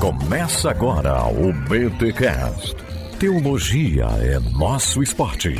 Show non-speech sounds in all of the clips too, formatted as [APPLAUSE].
Começa agora o BTCast. Teologia é nosso esporte.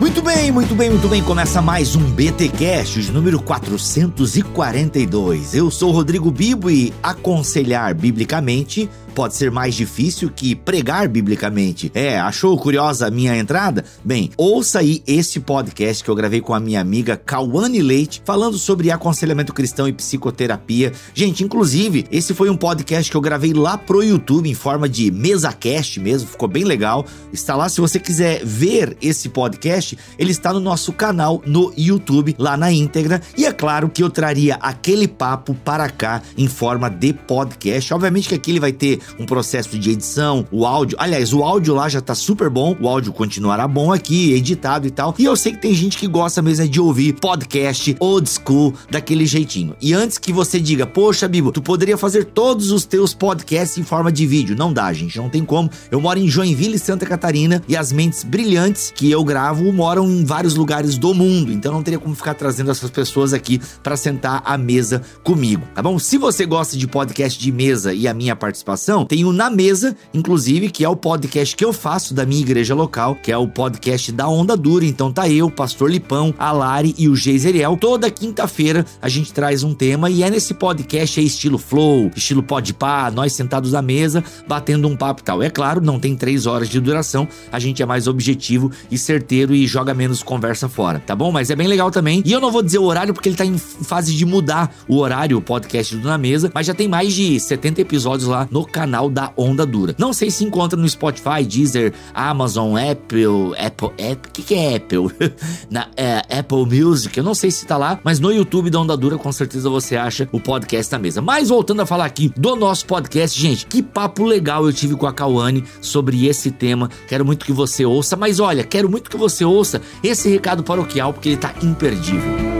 Muito bem, muito bem, muito bem. Começa mais um BTcast, de número 442. Eu sou Rodrigo Bibo e aconselhar biblicamente pode ser mais difícil que pregar biblicamente. É, achou curiosa a minha entrada? Bem, ouça aí esse podcast que eu gravei com a minha amiga Cauane Leite, falando sobre aconselhamento cristão e psicoterapia. Gente, inclusive, esse foi um podcast que eu gravei lá pro YouTube em forma de mesa cast mesmo, ficou bem legal. Está lá, se você quiser ver esse podcast, ele está no nosso canal no YouTube, lá na íntegra. E é claro que eu traria aquele papo para cá em forma de podcast. Obviamente que aqui ele vai ter um processo de edição, o áudio. Aliás, o áudio lá já tá super bom, o áudio continuará bom aqui, editado e tal. E eu sei que tem gente que gosta mesmo de ouvir podcast old school daquele jeitinho. E antes que você diga, poxa, Bibo, tu poderia fazer todos os teus podcasts em forma de vídeo. Não dá, gente, não tem como. Eu moro em Joinville, Santa Catarina, e as mentes brilhantes que eu gravo moram em vários lugares do mundo. Então não teria como ficar trazendo essas pessoas aqui para sentar à mesa comigo, tá bom? Se você gosta de podcast de mesa e a minha participação, tem o Na Mesa, inclusive, que é o podcast que eu faço da minha igreja local, que é o podcast da Onda Dura. Então tá eu, Pastor Lipão, a Lari e o Geiseriel. Toda quinta-feira a gente traz um tema e é nesse podcast é estilo flow, estilo podpah, nós sentados à mesa, batendo um papo e tal. É claro, não tem três horas de duração, a gente é mais objetivo e certeiro e joga menos conversa fora, tá bom? Mas é bem legal também. E eu não vou dizer o horário porque ele tá em fase de mudar o horário, o podcast do Na Mesa, mas já tem mais de 70 episódios lá no canal canal da Onda Dura. Não sei se encontra no Spotify, Deezer, Amazon, Apple, Apple, Apple, que que é Apple? [LAUGHS] Na é, Apple Music, eu não sei se tá lá, mas no YouTube da Onda Dura com certeza você acha o podcast na mesa. Mas voltando a falar aqui do nosso podcast, gente, que papo legal eu tive com a Cauane sobre esse tema. Quero muito que você ouça, mas olha, quero muito que você ouça esse recado paroquial porque ele tá imperdível.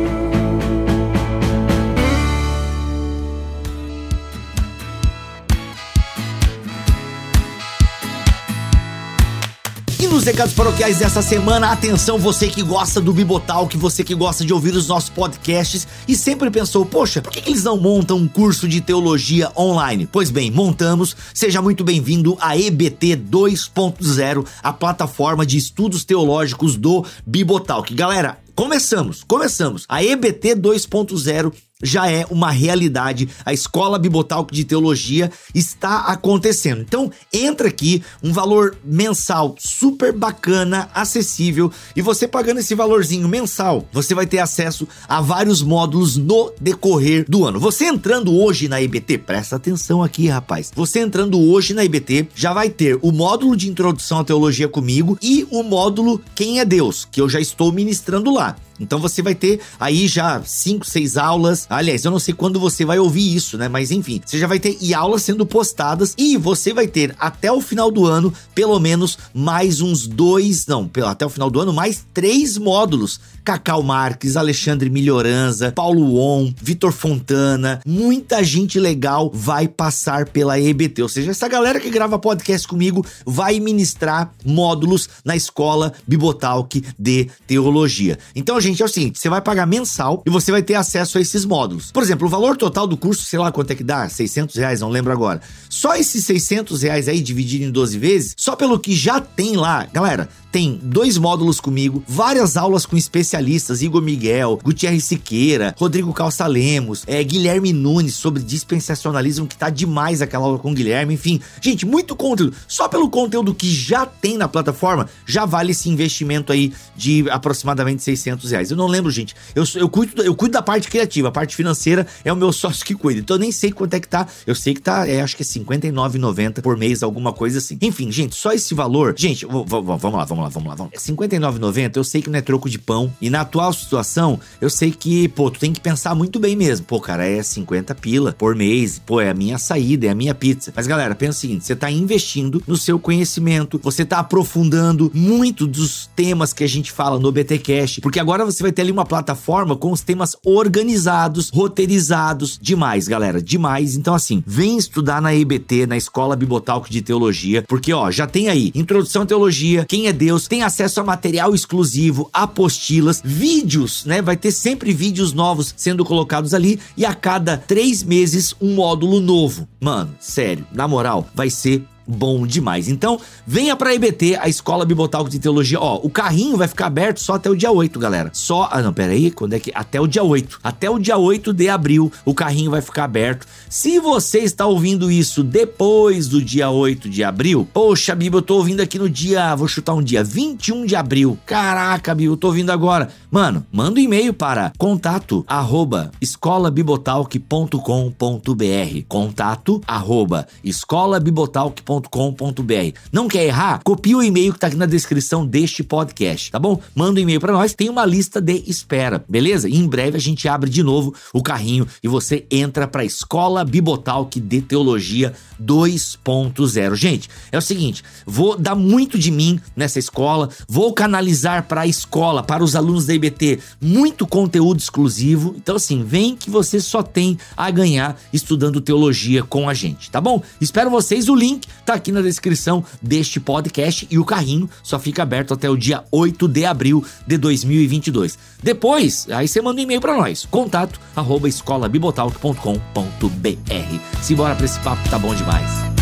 Recados paroquiais dessa semana, atenção você que gosta do Bibotal, que você que gosta de ouvir os nossos podcasts e sempre pensou, poxa, por que, eles não montam um curso de teologia online? Pois bem, montamos. Seja muito bem-vindo a EBT 2.0, a plataforma de estudos teológicos do Bibotal. Galera, começamos, começamos. A EBT 2.0 já é uma realidade. A Escola Bibotalk de Teologia está acontecendo. Então, entra aqui, um valor mensal super bacana, acessível, e você pagando esse valorzinho mensal, você vai ter acesso a vários módulos no decorrer do ano. Você entrando hoje na EBT, presta atenção aqui, rapaz. Você entrando hoje na EBT, já vai ter o módulo de introdução à teologia comigo e o módulo Quem é Deus, que eu já estou ministrando lá. Então você vai ter aí já 5, 6 aulas. Aliás, eu não sei quando você vai ouvir isso, né? Mas enfim, você já vai ter e aulas sendo postadas e você vai ter até o final do ano pelo menos mais uns dois, não, até o final do ano mais três módulos Cacau Marques, Alexandre Melhoranza, Paulo On, Vitor Fontana, muita gente legal vai passar pela EBT. Ou seja, essa galera que grava podcast comigo vai ministrar módulos na escola Bibotalk de Teologia. Então, gente, é o seguinte: você vai pagar mensal e você vai ter acesso a esses módulos. Por exemplo, o valor total do curso, sei lá quanto é que dá, 600 reais, não lembro agora. Só esses 600 reais aí dividido em 12 vezes, só pelo que já tem lá, galera, tem dois módulos comigo, várias aulas com especialistas, Igor Miguel, Gutierrez Siqueira, Rodrigo Calça Lemos, é, Guilherme Nunes sobre dispensacionalismo, que tá demais aquela aula com o Guilherme, enfim. Gente, muito conteúdo. Só pelo conteúdo que já tem na plataforma, já vale esse investimento aí de aproximadamente 600 reais. Eu não lembro, gente. Eu, eu, cuido, eu cuido da parte criativa, a parte financeira é o meu sócio que cuida. Então eu nem sei quanto é que tá. Eu sei que tá, é, acho que é R$59,90 por mês, alguma coisa assim. Enfim, gente, só esse valor. Gente, vamos lá, vamos lá, vamos lá, vamos lá. Vamos. 59,90 eu sei que não é troco de pão. E na atual situação, eu sei que, pô, tu tem que pensar muito bem mesmo. Pô, cara, é 50 pila por mês. Pô, é a minha saída, é a minha pizza. Mas galera, pensa o seguinte: você tá investindo no seu conhecimento, você tá aprofundando muito dos temas que a gente fala no BTcast, porque agora você vai ter ali uma plataforma com os temas organizados, roteirizados, demais, galera, demais. Então assim, vem estudar na EBT, na Escola Bibotalk de Teologia, porque ó, já tem aí Introdução à Teologia, quem é Deus Deus, tem acesso a material exclusivo, apostilas, vídeos, né? Vai ter sempre vídeos novos sendo colocados ali e a cada três meses um módulo novo. Mano, sério, na moral, vai ser bom demais. Então, venha pra EBT, a Escola Bibotalco de Teologia. Ó, o carrinho vai ficar aberto só até o dia 8, galera. Só. Ah, não, pera aí. Quando é que. Até o dia 8. Até o dia 8 de abril, o carrinho vai ficar aberto. Se você está ouvindo isso depois do dia 8 de abril, poxa, Bíblia, eu tô ouvindo aqui no dia. Vou chutar um dia, 21 de abril. Caraca, Bíblia, eu tô ouvindo agora. Mano, manda um e-mail para contato arroba escolabibotalk.com.br. Contato arroba escolabibotalk.com www.cafeinacultura.com.br. Não quer errar? Copia o e-mail que tá aqui na descrição deste podcast, tá bom? Manda um e-mail para nós, tem uma lista de espera, beleza? E em breve a gente abre de novo o carrinho e você entra para a Escola Bibotalk de Teologia 2.0. Gente, é o seguinte, vou dar muito de mim nessa escola, vou canalizar para a escola, para os alunos da IBT, muito conteúdo exclusivo. Então assim, vem que você só tem a ganhar estudando teologia com a gente, tá bom? Espero vocês, o link tá aqui na descrição deste podcast e o carrinho só fica aberto até o dia 8 de abril de 2022. Depois, aí você manda um e-mail para nós, contato arroba escolabibotalk.com.br. Simbora esse papo tá bom demais.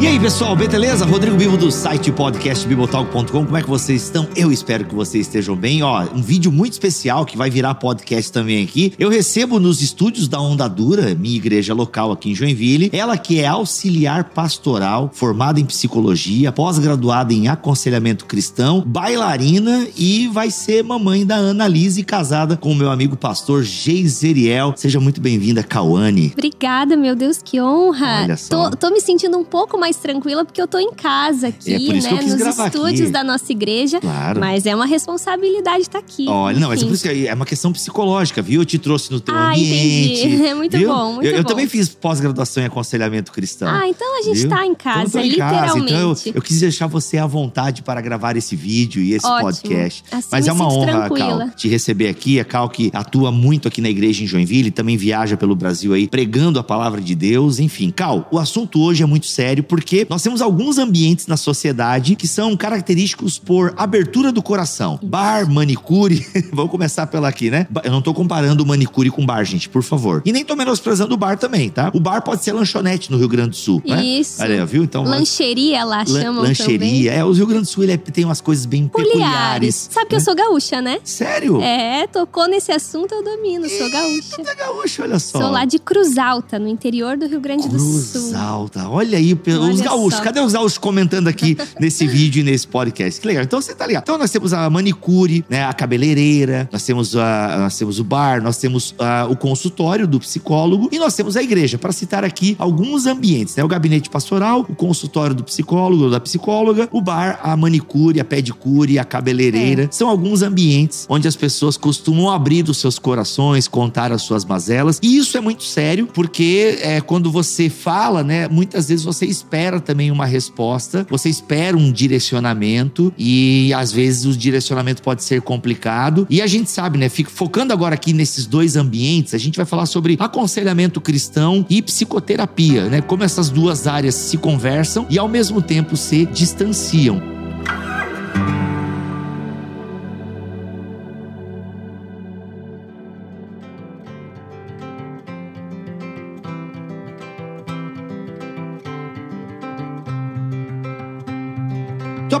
E aí, pessoal, beleza? Rodrigo Bibo do site podcast bibotalk.com. Como é que vocês estão? Eu espero que vocês estejam bem. Ó, um vídeo muito especial que vai virar podcast também aqui. Eu recebo nos estúdios da Onda Dura, minha igreja local aqui em Joinville, ela que é auxiliar pastoral, formada em psicologia, pós-graduada em aconselhamento cristão, bailarina e vai ser mamãe da Ana Lise, casada com o meu amigo pastor Geiseriel. Seja muito bem-vinda, Cauane. Obrigada, meu Deus, que honra. Olha só. Tô, tô me sentindo um pouco mais mais tranquila porque eu tô em casa aqui, é né? Nos estúdios aqui. da nossa igreja. Claro. Mas é uma responsabilidade estar tá aqui. Olha, não, mas é, por isso que é uma questão psicológica, viu? Eu te trouxe no teu ah, ambiente. Entendi. [LAUGHS] É muito viu? bom, muito eu, bom. Eu também fiz pós-graduação em aconselhamento cristão. Ah, então a gente viu? tá em casa, então, literalmente. Então eu, eu, quis deixar você à vontade para gravar esse vídeo e esse Ótimo. podcast. Assim mas é uma honra, tranquila. Cal, te receber aqui. A Cal que atua muito aqui na igreja em Joinville, também viaja pelo Brasil aí, pregando a palavra de Deus. Enfim, Cal, o assunto hoje é muito sério porque nós temos alguns ambientes na sociedade que são característicos por abertura do coração. Bar, manicure. [LAUGHS] Vamos começar pela aqui, né? Eu não tô comparando manicure com bar, gente, por favor. E nem tô menosprezando o bar também, tá? O bar pode ser lanchonete no Rio Grande do Sul, né? Isso. Olha, viu? Então, lancheria lá lan chamam lancheria. também. É, o Rio Grande do Sul ele é, tem umas coisas bem peculiares. peculiares. Sabe que eu né? sou gaúcha, né? Sério? É, tocou nesse assunto, eu domino, sou gaúcha. Eita, gaúcha, olha só. Sou lá de Cruz Alta, no interior do Rio Grande Cruz do Sul. Cruz Alta. Olha aí, Olha os gaúchos. só. Cadê os gaúchos comentando aqui [LAUGHS] nesse vídeo e nesse podcast? Que legal. Então você tá ligado. Então nós temos a manicure, né, a cabeleireira, nós temos, a, nós temos o bar, nós temos a, o consultório do psicólogo e nós temos a igreja, para citar aqui alguns ambientes, né? O gabinete pastoral, o consultório do psicólogo ou da psicóloga, o bar, a manicure, a pedicure, a cabeleireira. É. São alguns ambientes onde as pessoas costumam abrir os seus corações, contar as suas mazelas. E isso é muito sério, porque é, quando você fala, né, muitas vezes você espera também uma resposta, você espera um direcionamento e às vezes o direcionamento pode ser complicado. E a gente sabe, né, fica focando agora aqui nesses dois ambientes, a gente vai falar sobre aconselhamento cristão e psicoterapia, né? Como essas duas áreas se conversam e ao mesmo tempo se distanciam.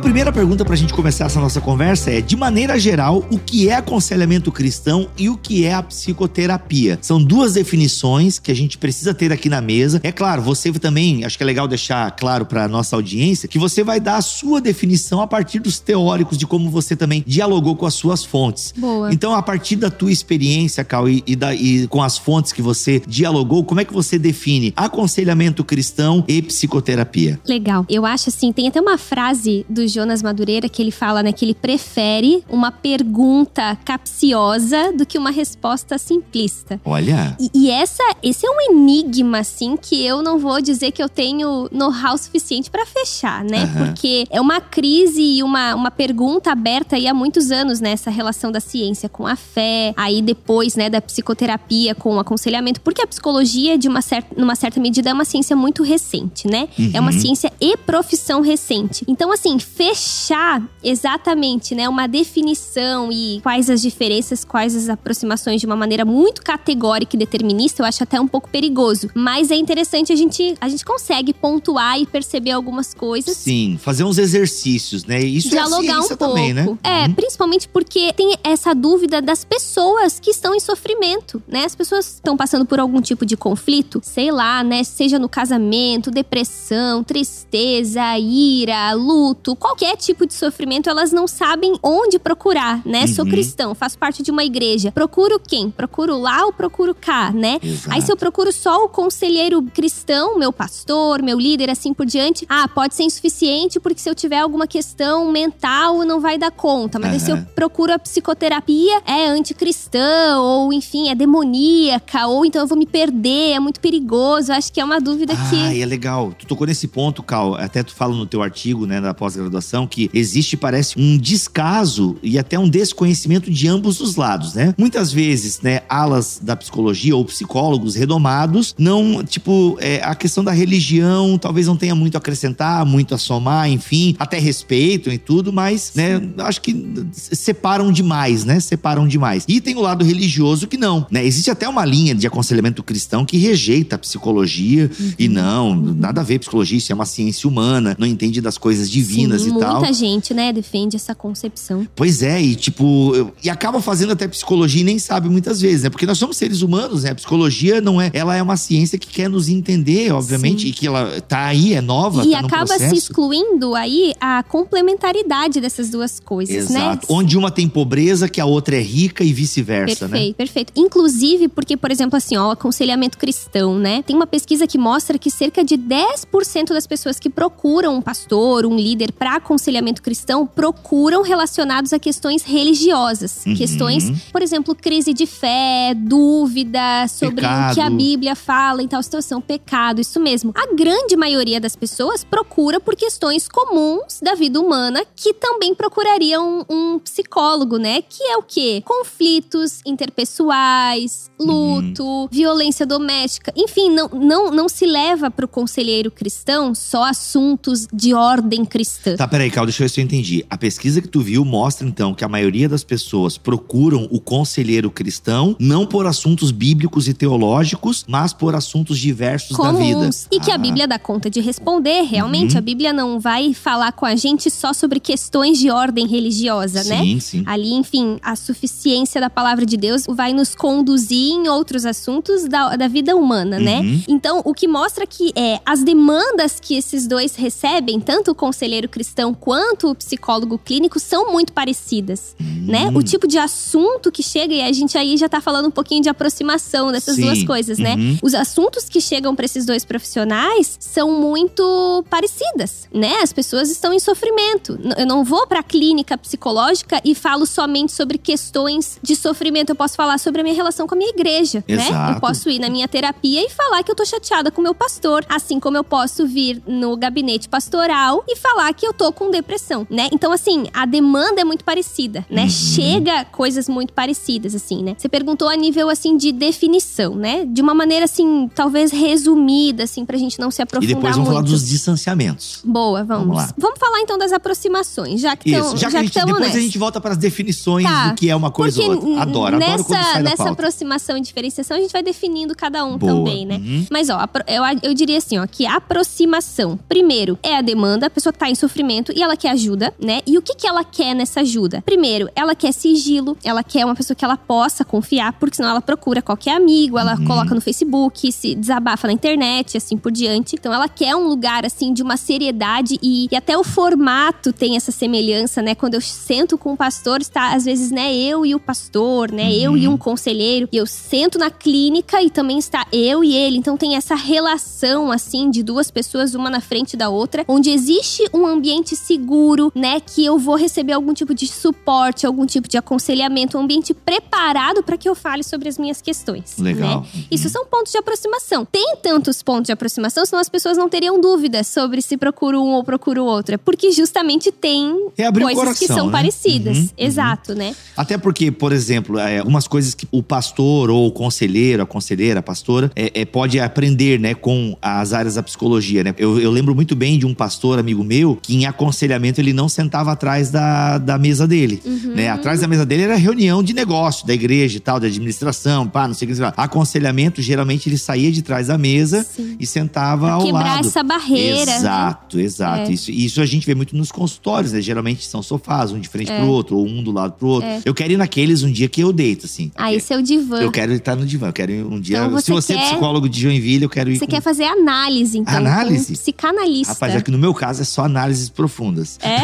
A primeira pergunta para a gente começar essa nossa conversa é, de maneira geral, o que é aconselhamento cristão e o que é a psicoterapia? São duas definições que a gente precisa ter aqui na mesa. É claro, você também, acho que é legal deixar claro para nossa audiência que você vai dar a sua definição a partir dos teóricos de como você também dialogou com as suas fontes. Boa. Então, a partir da tua experiência, Cal, e, e, da, e com as fontes que você dialogou, como é que você define aconselhamento cristão e psicoterapia? Legal. Eu acho assim, tem até uma frase do do Jonas Madureira que ele fala, né, que ele prefere uma pergunta capciosa do que uma resposta simplista. Olha. E, e essa, esse é um enigma, assim, que eu não vou dizer que eu tenho know-how suficiente para fechar, né? Uhum. Porque é uma crise e uma, uma pergunta aberta aí há muitos anos, né? Essa relação da ciência com a fé, aí depois, né, da psicoterapia com o aconselhamento, porque a psicologia, de uma certa, numa certa medida, é uma ciência muito recente, né? Uhum. É uma uhum. ciência e profissão recente. Então, assim, fechar exatamente, né, uma definição e quais as diferenças, quais as aproximações de uma maneira muito categórica e determinista, eu acho até um pouco perigoso. Mas é interessante a gente, a gente consegue pontuar e perceber algumas coisas. Sim, fazer uns exercícios, né? Isso é Dialogar é um pouco. Também, né? É, uhum. principalmente porque tem essa dúvida das pessoas que estão em sofrimento, né? As pessoas estão passando por algum tipo de conflito, sei lá, né? Seja no casamento, depressão, tristeza, ira, luto, qualquer tipo de sofrimento, elas não sabem onde procurar, né? Uhum. Sou cristão, faço parte de uma igreja. Procuro quem? Procuro lá ou procuro cá, né? Exato. Aí se eu procuro só o conselheiro cristão, meu pastor, meu líder, assim por diante, ah, pode ser insuficiente porque se eu tiver alguma questão mental não vai dar conta. Mas uhum. aí se eu procuro a psicoterapia, é anticristã, ou enfim, é demoníaca, ou então eu vou me perder, é muito perigoso. Acho que é uma dúvida ah, que. Ah, é legal. Tu tocou nesse ponto, Cal. Até tu fala no teu artigo, né, da pós-graduação, que existe, parece, um descaso e até um desconhecimento de ambos os lados, né? Muitas vezes, né, alas da psicologia ou psicólogos redomados não, tipo, é, a questão da religião talvez não tenha muito a acrescentar, muito a somar, enfim, até respeitam e tudo, mas, né, acho que separam demais, né? Separam demais. E tem o lado religioso que não, né? Existe até uma linha de aconselhamento cristão que rejeita a psicologia uhum. e não, nada a ver psicologia, isso é uma ciência humana, não entende das coisas divinas Sim, e tal. Muita gente, né, defende essa concepção. Pois é, e tipo, e acaba fazendo até psicologia e nem sabe muitas vezes, né? Porque nós somos seres humanos, né? A psicologia não é, ela é uma ciência que quer nos entender, obviamente, Sim. e que ela tá aí, é nova, E tá acaba se excluindo aí a complementaridade dessas duas coisas, né? Exato. né? Onde uma tem pobreza, que a outra é rica e vice-versa, né? Perfeito, perfeito. Inclusive, porque, por exemplo, assim, ó, o aconselhamento cristão, né? Tem uma pesquisa que mostra que cerca de 10% das pessoas que procuram um pastor, um líder para aconselhamento cristão, procuram relacionados a questões religiosas. Uhum. Questões, por exemplo, crise de fé, dúvida sobre pecado. o que a Bíblia fala em tal situação, pecado, isso mesmo. A grande maioria das pessoas procura por questões comuns da vida humana que também procurariam um, um psicólogo, né? Que é o quê? Conflitos interpessoais, luto, uhum. violência doméstica. Enfim, não, não, não se leva para o conselheiro cristão só assuntos de ordem cristã. Tá, peraí, Cal, deixa eu ver se eu entendi. A pesquisa que tu viu mostra, então, que a maioria das pessoas procuram o conselheiro cristão não por assuntos bíblicos e teológicos, mas por assuntos diversos Comuns, da vida. E que a ah. Bíblia dá conta de responder. Realmente, uhum. a Bíblia não vai falar com a gente só sobre questões de ordem religiosa, sim, né? Sim, sim. Ali, enfim, a suficiência da palavra de Deus vai nos conduzir em outros assuntos da, da vida humana, né? uhum. né? Então, o que mostra que é as demandas que esses dois recebem, tanto o conselheiro cristão quanto o psicólogo clínico, são muito parecidas, uhum. né? O tipo de assunto que chega, e a gente aí já tá falando um pouquinho de aproximação dessas sim. duas coisas, né? Uhum. Os assuntos que chegam para esses dois profissionais são muito parecidas, né? As pessoas estão em sofrimento. Eu não vou para a clínica psicológica e falo somente sobre questões de sofrimento. Eu posso falar sobre a minha relação com a minha igreja, Exato. né? Eu posso ir na minha terapia e falar que eu tô chateada com o meu pastor, assim como eu posso vir no gabinete pastoral e falar que eu tô com depressão, né? Então, assim, a demanda é muito parecida, né? Uhum. Chega coisas muito parecidas, assim, né? Você perguntou a nível, assim, de definição, né? De uma maneira, assim, talvez resumida, assim, pra gente não se aprofundar muito. E depois vamos muito. falar dos distanciamentos. Boa, vamos. Vamos, lá. vamos falar então das aproximações, já que estão. Já, que, já que depois nessa. a gente volta para as definições tá. do que é uma coisa ou outra. Adoro, nessa, adoro quando sai Nessa aproximação e diferenciação, a gente vai definindo cada um Boa. também, né? Uhum. Mas, ó, eu, eu diria assim, ó, que a aproximação, primeiro, é a demanda, a pessoa tá em sofrimento e ela quer ajuda, né? E o que que ela quer nessa ajuda? Primeiro, ela quer sigilo, ela quer uma pessoa que ela possa confiar, porque senão ela procura qualquer amigo, ela uhum. coloca no Facebook, se desabafa na internet, assim por diante. Então, ela quer um lugar, assim, de uma seriedade e, e até o formato tem essa semelhança, né? Quando eu sento com o pastor, está às vezes, né, eu e o pastor, né? Uhum. Eu e um conselheiro. E eu sento na clínica e também está eu e ele. Então tem essa relação, assim, de duas pessoas, uma na frente da outra, onde existe um ambiente ambiente seguro, né? Que eu vou receber algum tipo de suporte, algum tipo de aconselhamento, um ambiente preparado para que eu fale sobre as minhas questões. Legal. Né? Isso são pontos de aproximação. Tem tantos pontos de aproximação, senão as pessoas não teriam dúvidas sobre se procuro um ou procuro outro. É porque justamente tem É coisas coração, que são né? parecidas. Uhum, uhum. Exato, né? Até porque, por exemplo, é, algumas coisas que o pastor ou o conselheiro, a conselheira, a pastora, é, é, pode aprender, né, com as áreas da psicologia, né? Eu, eu lembro muito bem de um pastor amigo meu que em aconselhamento ele não sentava atrás da, da mesa dele, Uhum. né? Atrás da mesa dele era reunião de negócio, da igreja e tal, da administração, pá, não sei o que. que. Aconselhamento, geralmente ele saía de trás da mesa Sim. e sentava Pra ao quebrar lado. essa barreira. né? Exato, exato. É. Isso, isso a gente vê muito nos consultórios, né? Geralmente são sofás, um de frente É. pro outro, ou um do lado pro outro. É. Eu quero ir naqueles um dia que eu deito, assim. Ah, esse é o divã. Eu quero estar no divã, eu quero ir um dia. Então, Se você você é quer- psicólogo de Joinville, eu quero ir Você com... quer fazer análise, então. Análise? Um psicanalista. Rapaz, é que no meu caso é só análises profundas. É.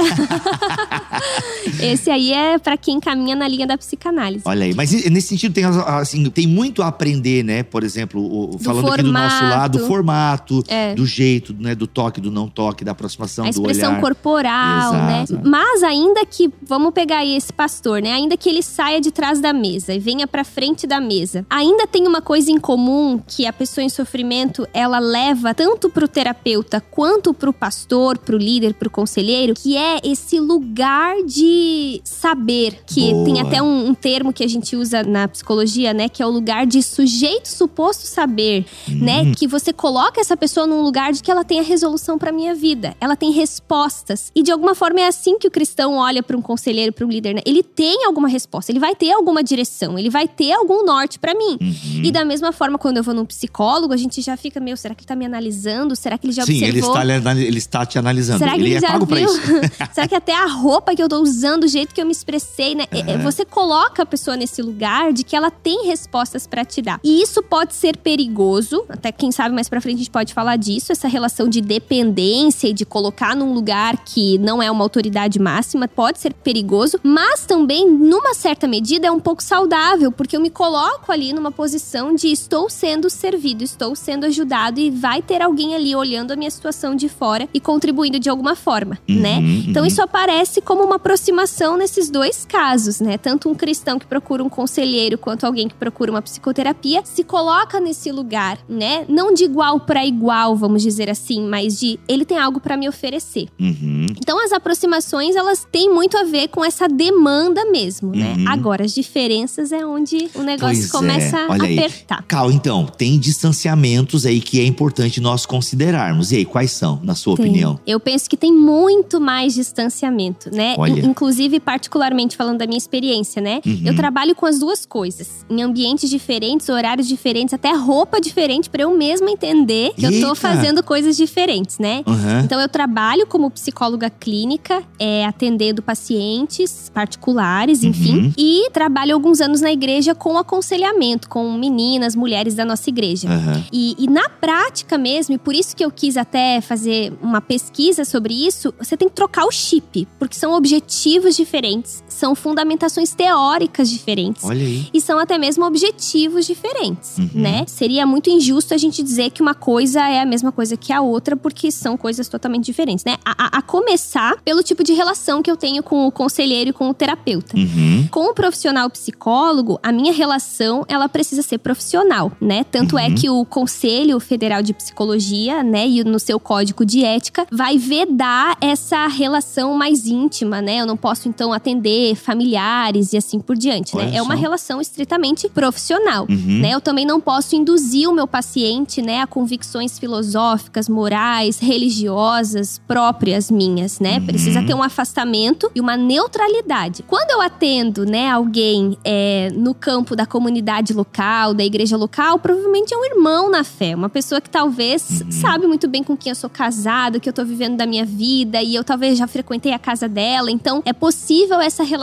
[LAUGHS] Esse aí é pra quem caminha na linha da psicanálise. Olha aí, mas nesse sentido tem, assim, tem muito a aprender, né? Por exemplo, o- falando aqui do nosso formato. lado, o formato, É. do jeito, né? Do toque, do não toque, da aproximação, a do expressão olhar. corporal, Exato. né? Mas ainda que, vamos pegar aí esse pastor, né? Ainda que ele saia de trás da mesa e venha pra frente da mesa, ainda tem uma coisa em comum que a pessoa em sofrimento, ela leva tanto pro terapeuta quanto pro pastor, pro líder, pro conselheiro, que é esse lugar de saber, que Boa. tem até um, um termo que a gente usa na psicologia, né, que é o lugar de sujeito suposto saber, né, que você coloca essa pessoa num lugar de que ela tem a resolução pra minha vida, ela tem respostas. E de alguma forma é assim que o cristão olha pra um conselheiro, pra um líder, né? Ele tem alguma resposta, ele vai ter alguma direção, ele vai ter algum norte pra mim. Uhum. E da mesma forma, quando eu vou num psicólogo, a gente já fica, meu, será que ele tá me analisando? Será que ele já Sim, ele observou? está, lhe anali- ele está te analisando. Será que ele ele, é já pago viu? [LAUGHS] Será que até a roupa que eu tô usando, o jeito que eu me expressei, né? É, é, Você coloca a pessoa nesse lugar de que ela tem respostas pra te dar. E isso pode ser perigoso, até quem sabe mais pra frente a gente pode falar disso, essa relação de dependência e de colocar num lugar que não é uma autoridade máxima, pode ser perigoso, mas também, numa certa medida, é um pouco saudável, porque eu me coloco ali numa posição de estou sendo servido, estou sendo ajudado e vai ter alguém ali olhando a minha situação de fora e contribuindo de alguma forma, Uhum, né? Então uhum. isso aparece como uma aproximação nesses dois casos, né? Tanto um cristão que procura um conselheiro quanto alguém que procura uma psicoterapia se coloca nesse lugar, né? Não de igual para igual, vamos dizer assim, mas de ele tem algo para me oferecer. Uhum. Então as aproximações elas têm muito a ver com essa demanda mesmo, né? Uhum. Agora as diferenças é onde o negócio Pois é, começa a olha aí. apertar. Cal, então, tem distanciamentos aí que é importante nós considerarmos. E aí, quais são, na sua Tem. opinião? Eu penso que tem muito mais distanciamento, né? Olha. In- Inclusive, particularmente falando da minha experiência, né? Uhum. Eu trabalho com as duas coisas. Em ambientes diferentes, horários diferentes, até roupa diferente, pra eu mesma entender que eu Eita! tô fazendo coisas diferentes, né? Aham. Então, eu trabalho como psicóloga clínica, é, atendendo pacientes particulares, enfim. Uhum. E trabalho alguns anos na igreja com aconselhamento, com meninas, mulheres da nossa igreja. E, e na prática mesmo, e por isso que eu quis até fazer uma pesquisa sobre isso, você tem que trocar o chip, porque são objetivos diferentes, são fundamentações teóricas diferentes. Olha aí. E são até mesmo objetivos diferentes, Uhum. né? Seria muito injusto a gente dizer que uma coisa é a mesma coisa que a outra, porque são coisas totalmente diferentes, né? A, a- a começar pelo tipo de relação que eu tenho com o conselheiro e com o terapeuta. Uhum. Com o profissional psicólogo, a minha relação, ela precisa ser profissional, né? Tanto é Uhum. que o Conselho Federal de Psicologia, né, e no seu código de ética, vai vedar essa relação mais íntima, né? Eu não posso então atender familiares e assim por diante, né? É uma relação estritamente profissional. Uhum. Né? Eu também não posso induzir o meu paciente né, a convicções filosóficas, morais, religiosas próprias minhas, né? Uhum. Precisa ter um afastamento e uma neutralidade. Quando eu atendo né, alguém é, no campo da comunidade local, da igreja local, provavelmente é um irmão na fé, uma pessoa que talvez Uhum. sabe muito bem com quem eu sou casada, que eu tô vivendo da minha vida e eu talvez já frequentei a casa dela. Então é possível essa relação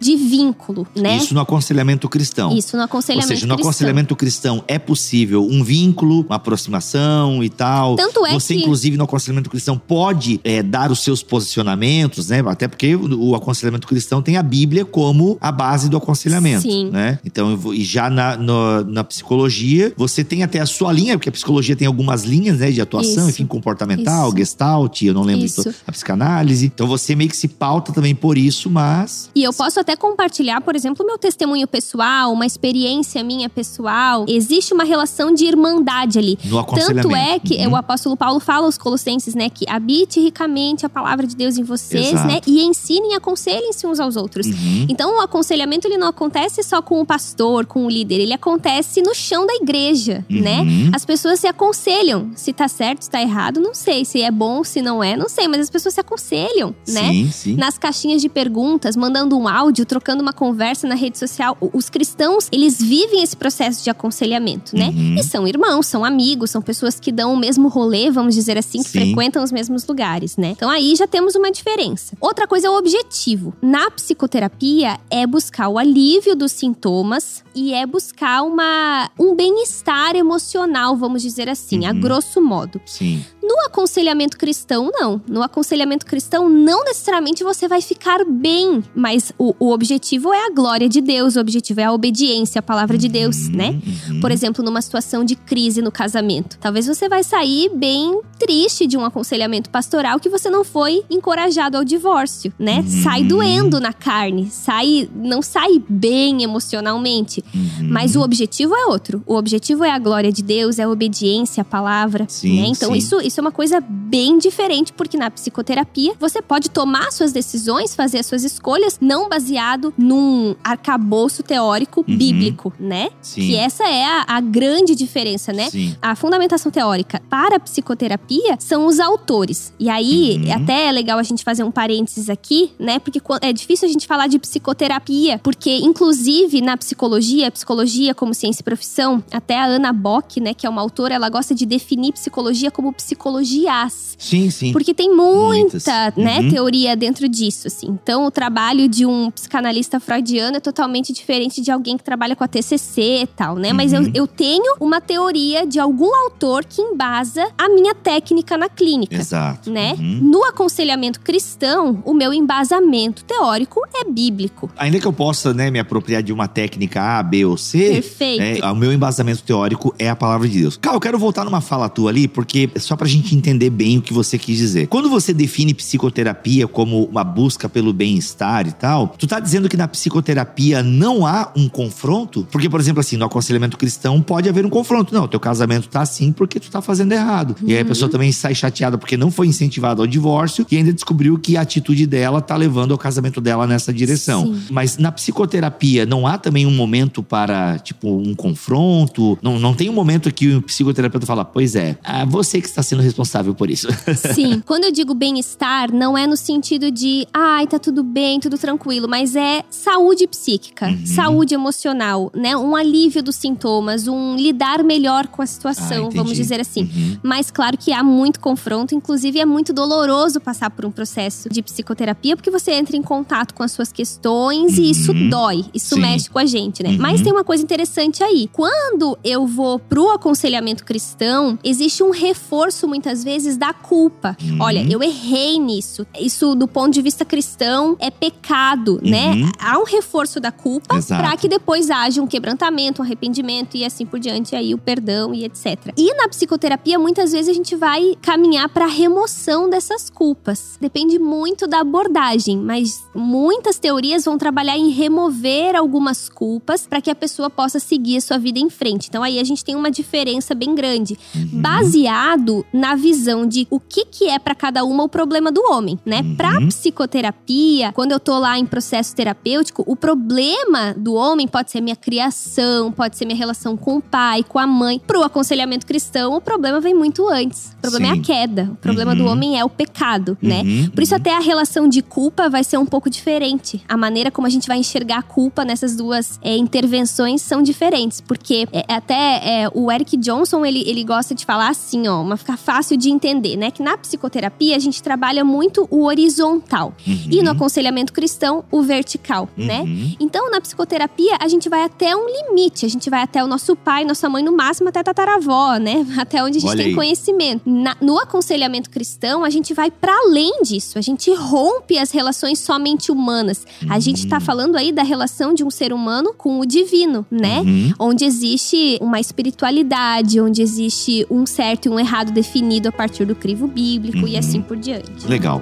de vínculo, né? Isso no aconselhamento cristão. Isso no aconselhamento Ou seja, no cristão. aconselhamento cristão é possível um vínculo, uma aproximação e tal. Tanto é Você, que- inclusive, no aconselhamento cristão pode é, dar os seus posicionamentos, né? Até porque o, aconselhamento cristão tem a Bíblia como a base do aconselhamento, Sim. né? Então, eu vou- e já na, no- na psicologia, você tem até a sua linha, porque a psicologia tem algumas linhas, né? De atuação, Isso. enfim, comportamental, Isso. gestalt, eu não lembro Isso. a psicanálise. Então, você meio que se pauta também por isso, mas... E eu posso até compartilhar, por exemplo, meu testemunho pessoal, uma experiência minha pessoal. Existe uma relação de irmandade ali. Tanto é que Uhum. o apóstolo Paulo fala aos colossenses, né, que habite ricamente a palavra de Deus em vocês, Exato. né, e ensinem e aconselhem-se uns aos outros. Uhum. Então, o aconselhamento ele não acontece só com o pastor, com o líder, ele acontece no chão da igreja, né? Uhum. As pessoas se aconselham. Se tá certo, se tá errado, não sei. Se é bom, se não é, não sei. Mas as pessoas se aconselham, né? Sim, sim. nas caixinhas de perguntas, mandando um áudio, trocando uma conversa na rede social. Os cristãos, eles vivem esse processo de aconselhamento, né? Uhum. E são irmãos, são amigos, são pessoas que dão o mesmo rolê, vamos dizer assim, que Sim. frequentam os mesmos lugares, né? Então aí já temos uma diferença. Outra coisa é o objetivo. Na psicoterapia é buscar o alívio dos sintomas e é buscar uma um bem-estar emocional, vamos dizer assim, a Uhum. grosso modo. Sim. No aconselhamento cristão, não. No aconselhamento cristão, não necessariamente você vai ficar bem, mas o, o objetivo é a glória de Deus, o objetivo é a obediência à palavra de Deus, Uhum, né? uhum. Por exemplo, numa situação de crise no casamento. Talvez você vai sair bem triste de um aconselhamento pastoral que você não foi encorajado ao divórcio, né? Uhum. Sai doendo na carne, sai não sai bem emocionalmente. Mas o objetivo é outro. O objetivo é a glória de Deus, é a obediência à palavra. Sim, né? Então, sim. Isso, isso é uma coisa bem diferente, porque na psicoterapia você pode tomar suas decisões, fazer as suas escolhas, não baseado num arcabouço teórico Uhum. bíblico, né? Sim. Que essa é a, a grande diferença, né? Sim. A fundamentação teórica para a psicoterapia são os autores. E aí, Uhum. até é legal a gente fazer um parênteses aqui, né? Porque é difícil a gente falar de psicoterapia, porque, inclusive, na psicologia, psicologia como ciência e profissão, até a Ana Bock, né, que é uma autora, ela gosta de definir psicologia como psicologias. Sim, sim. Porque tem muita, Muitas. né, Uhum. teoria dentro disso, assim. Então, o trabalho de um psicanalista freudiano é totalmente diferente de alguém que trabalha com a TCC e tal, né? Mas eu, Uhum. eu tenho uma teoria de algum autor que embasa a minha técnica na clínica. Exato. Né? Uhum. No aconselhamento cristão, o meu embasamento teórico é bíblico. Ainda que eu possa né, me apropriar de uma técnica A, B ou C, Perfeito. é, o meu embasamento teórico é a palavra de Deus. Cara, eu quero voltar numa fala tua ali, porque é só pra gente entender bem o que você quis dizer. Quando você define psicoterapia como uma busca pelo bem-estar e tal, tu tá dizendo que na psicoterapia não há um confronto? Porque, por exemplo, assim, no aconselhamento cristão pode haver um confronto. Não, teu casamento tá assim porque tu tá fazendo errado. E aí a pessoa também sai chateada porque não foi incentivada ao divórcio e ainda descobriu que a atitude dela tá levando o casamento dela nessa direção. Sim. Mas na psicoterapia não há também um momento para, tipo, um confronto? Não, não tem um momento que o psicoterapeuta fala, pois é, ah, você que está sendo responsável por isso. Sim. [LAUGHS] Quando eu digo bem-estar, não é no sentido de, ai, tá tudo bem, tudo tranquilo, mas é saúde psíquica, Uhum. saúde emocional, né? Um alívio dos sintomas, um lidar melhor com a Ah, situação, entendi. vamos dizer assim. Uhum. Mas claro que há muito confronto, inclusive é muito doloroso passar por um processo de psicoterapia, porque você entra em contato com as suas questões e isso Uhum. dói, isso Sim. mexe com a gente, né? Uhum. Mas tem uma coisa interessante aí. Quando eu vou pro aconselhamento cristão, existe um reforço muitas vezes da culpa. Uhum. Olha, eu errei nisso. Isso do ponto de vista cristão é pecado, né? Uhum. Há um reforço da culpa para que depois haja um quebrantamento, um arrependimento e assim por diante, aí o perdão e etc. E na psicoterapia, muitas vezes a gente vai caminhar para remoção dessas culpas. Depende muito da abordagem, mas muitas teorias vão trabalhar em remover algumas culpas para que a pessoa possa seguir a sua vida em frente. Então aí a gente tem uma diferença bem grande, Uhum. baseado na visão de o que que é para cada uma o problema do homem, né? Uhum. Pra psicoterapia, quando eu tô lá em processo terapêutico, o problema do homem pode ser minha criação, pode ser minha relação com o pai, com a mãe. Pro aconselhamento cristão, o problema vem muito antes. O problema é Sim. a queda. O problema do Uhum. homem é o pecado, né? Uhum, Por isso até a relação de culpa vai ser um pouco diferente. A maneira como a gente vai enxergar a culpa nessas duas é, intervenções são diferentes. Porque é, até é, o Eric Johnson, ele, ele gosta de falar assim, ó, uma fa- fácil de entender, né? Que na psicoterapia a gente trabalha muito o horizontal Uhum. e no aconselhamento cristão o vertical, né? Uhum. Então, na psicoterapia, a gente vai até um limite. A gente vai até o nosso pai, nossa mãe, no máximo até a tataravó, né? [LAUGHS] Até onde a gente Olha tem aí. conhecimento. Na- no aconselhamento cristão, a gente vai para além disso. A gente rompe as relações somente humanas. A gente tá falando aí da relação de um ser humano com o divino, né? Uhum. Onde existe uma espiritualidade, onde existe um certo e um errado definido a partir do crivo bíblico e Uhum. assim por diante. Legal.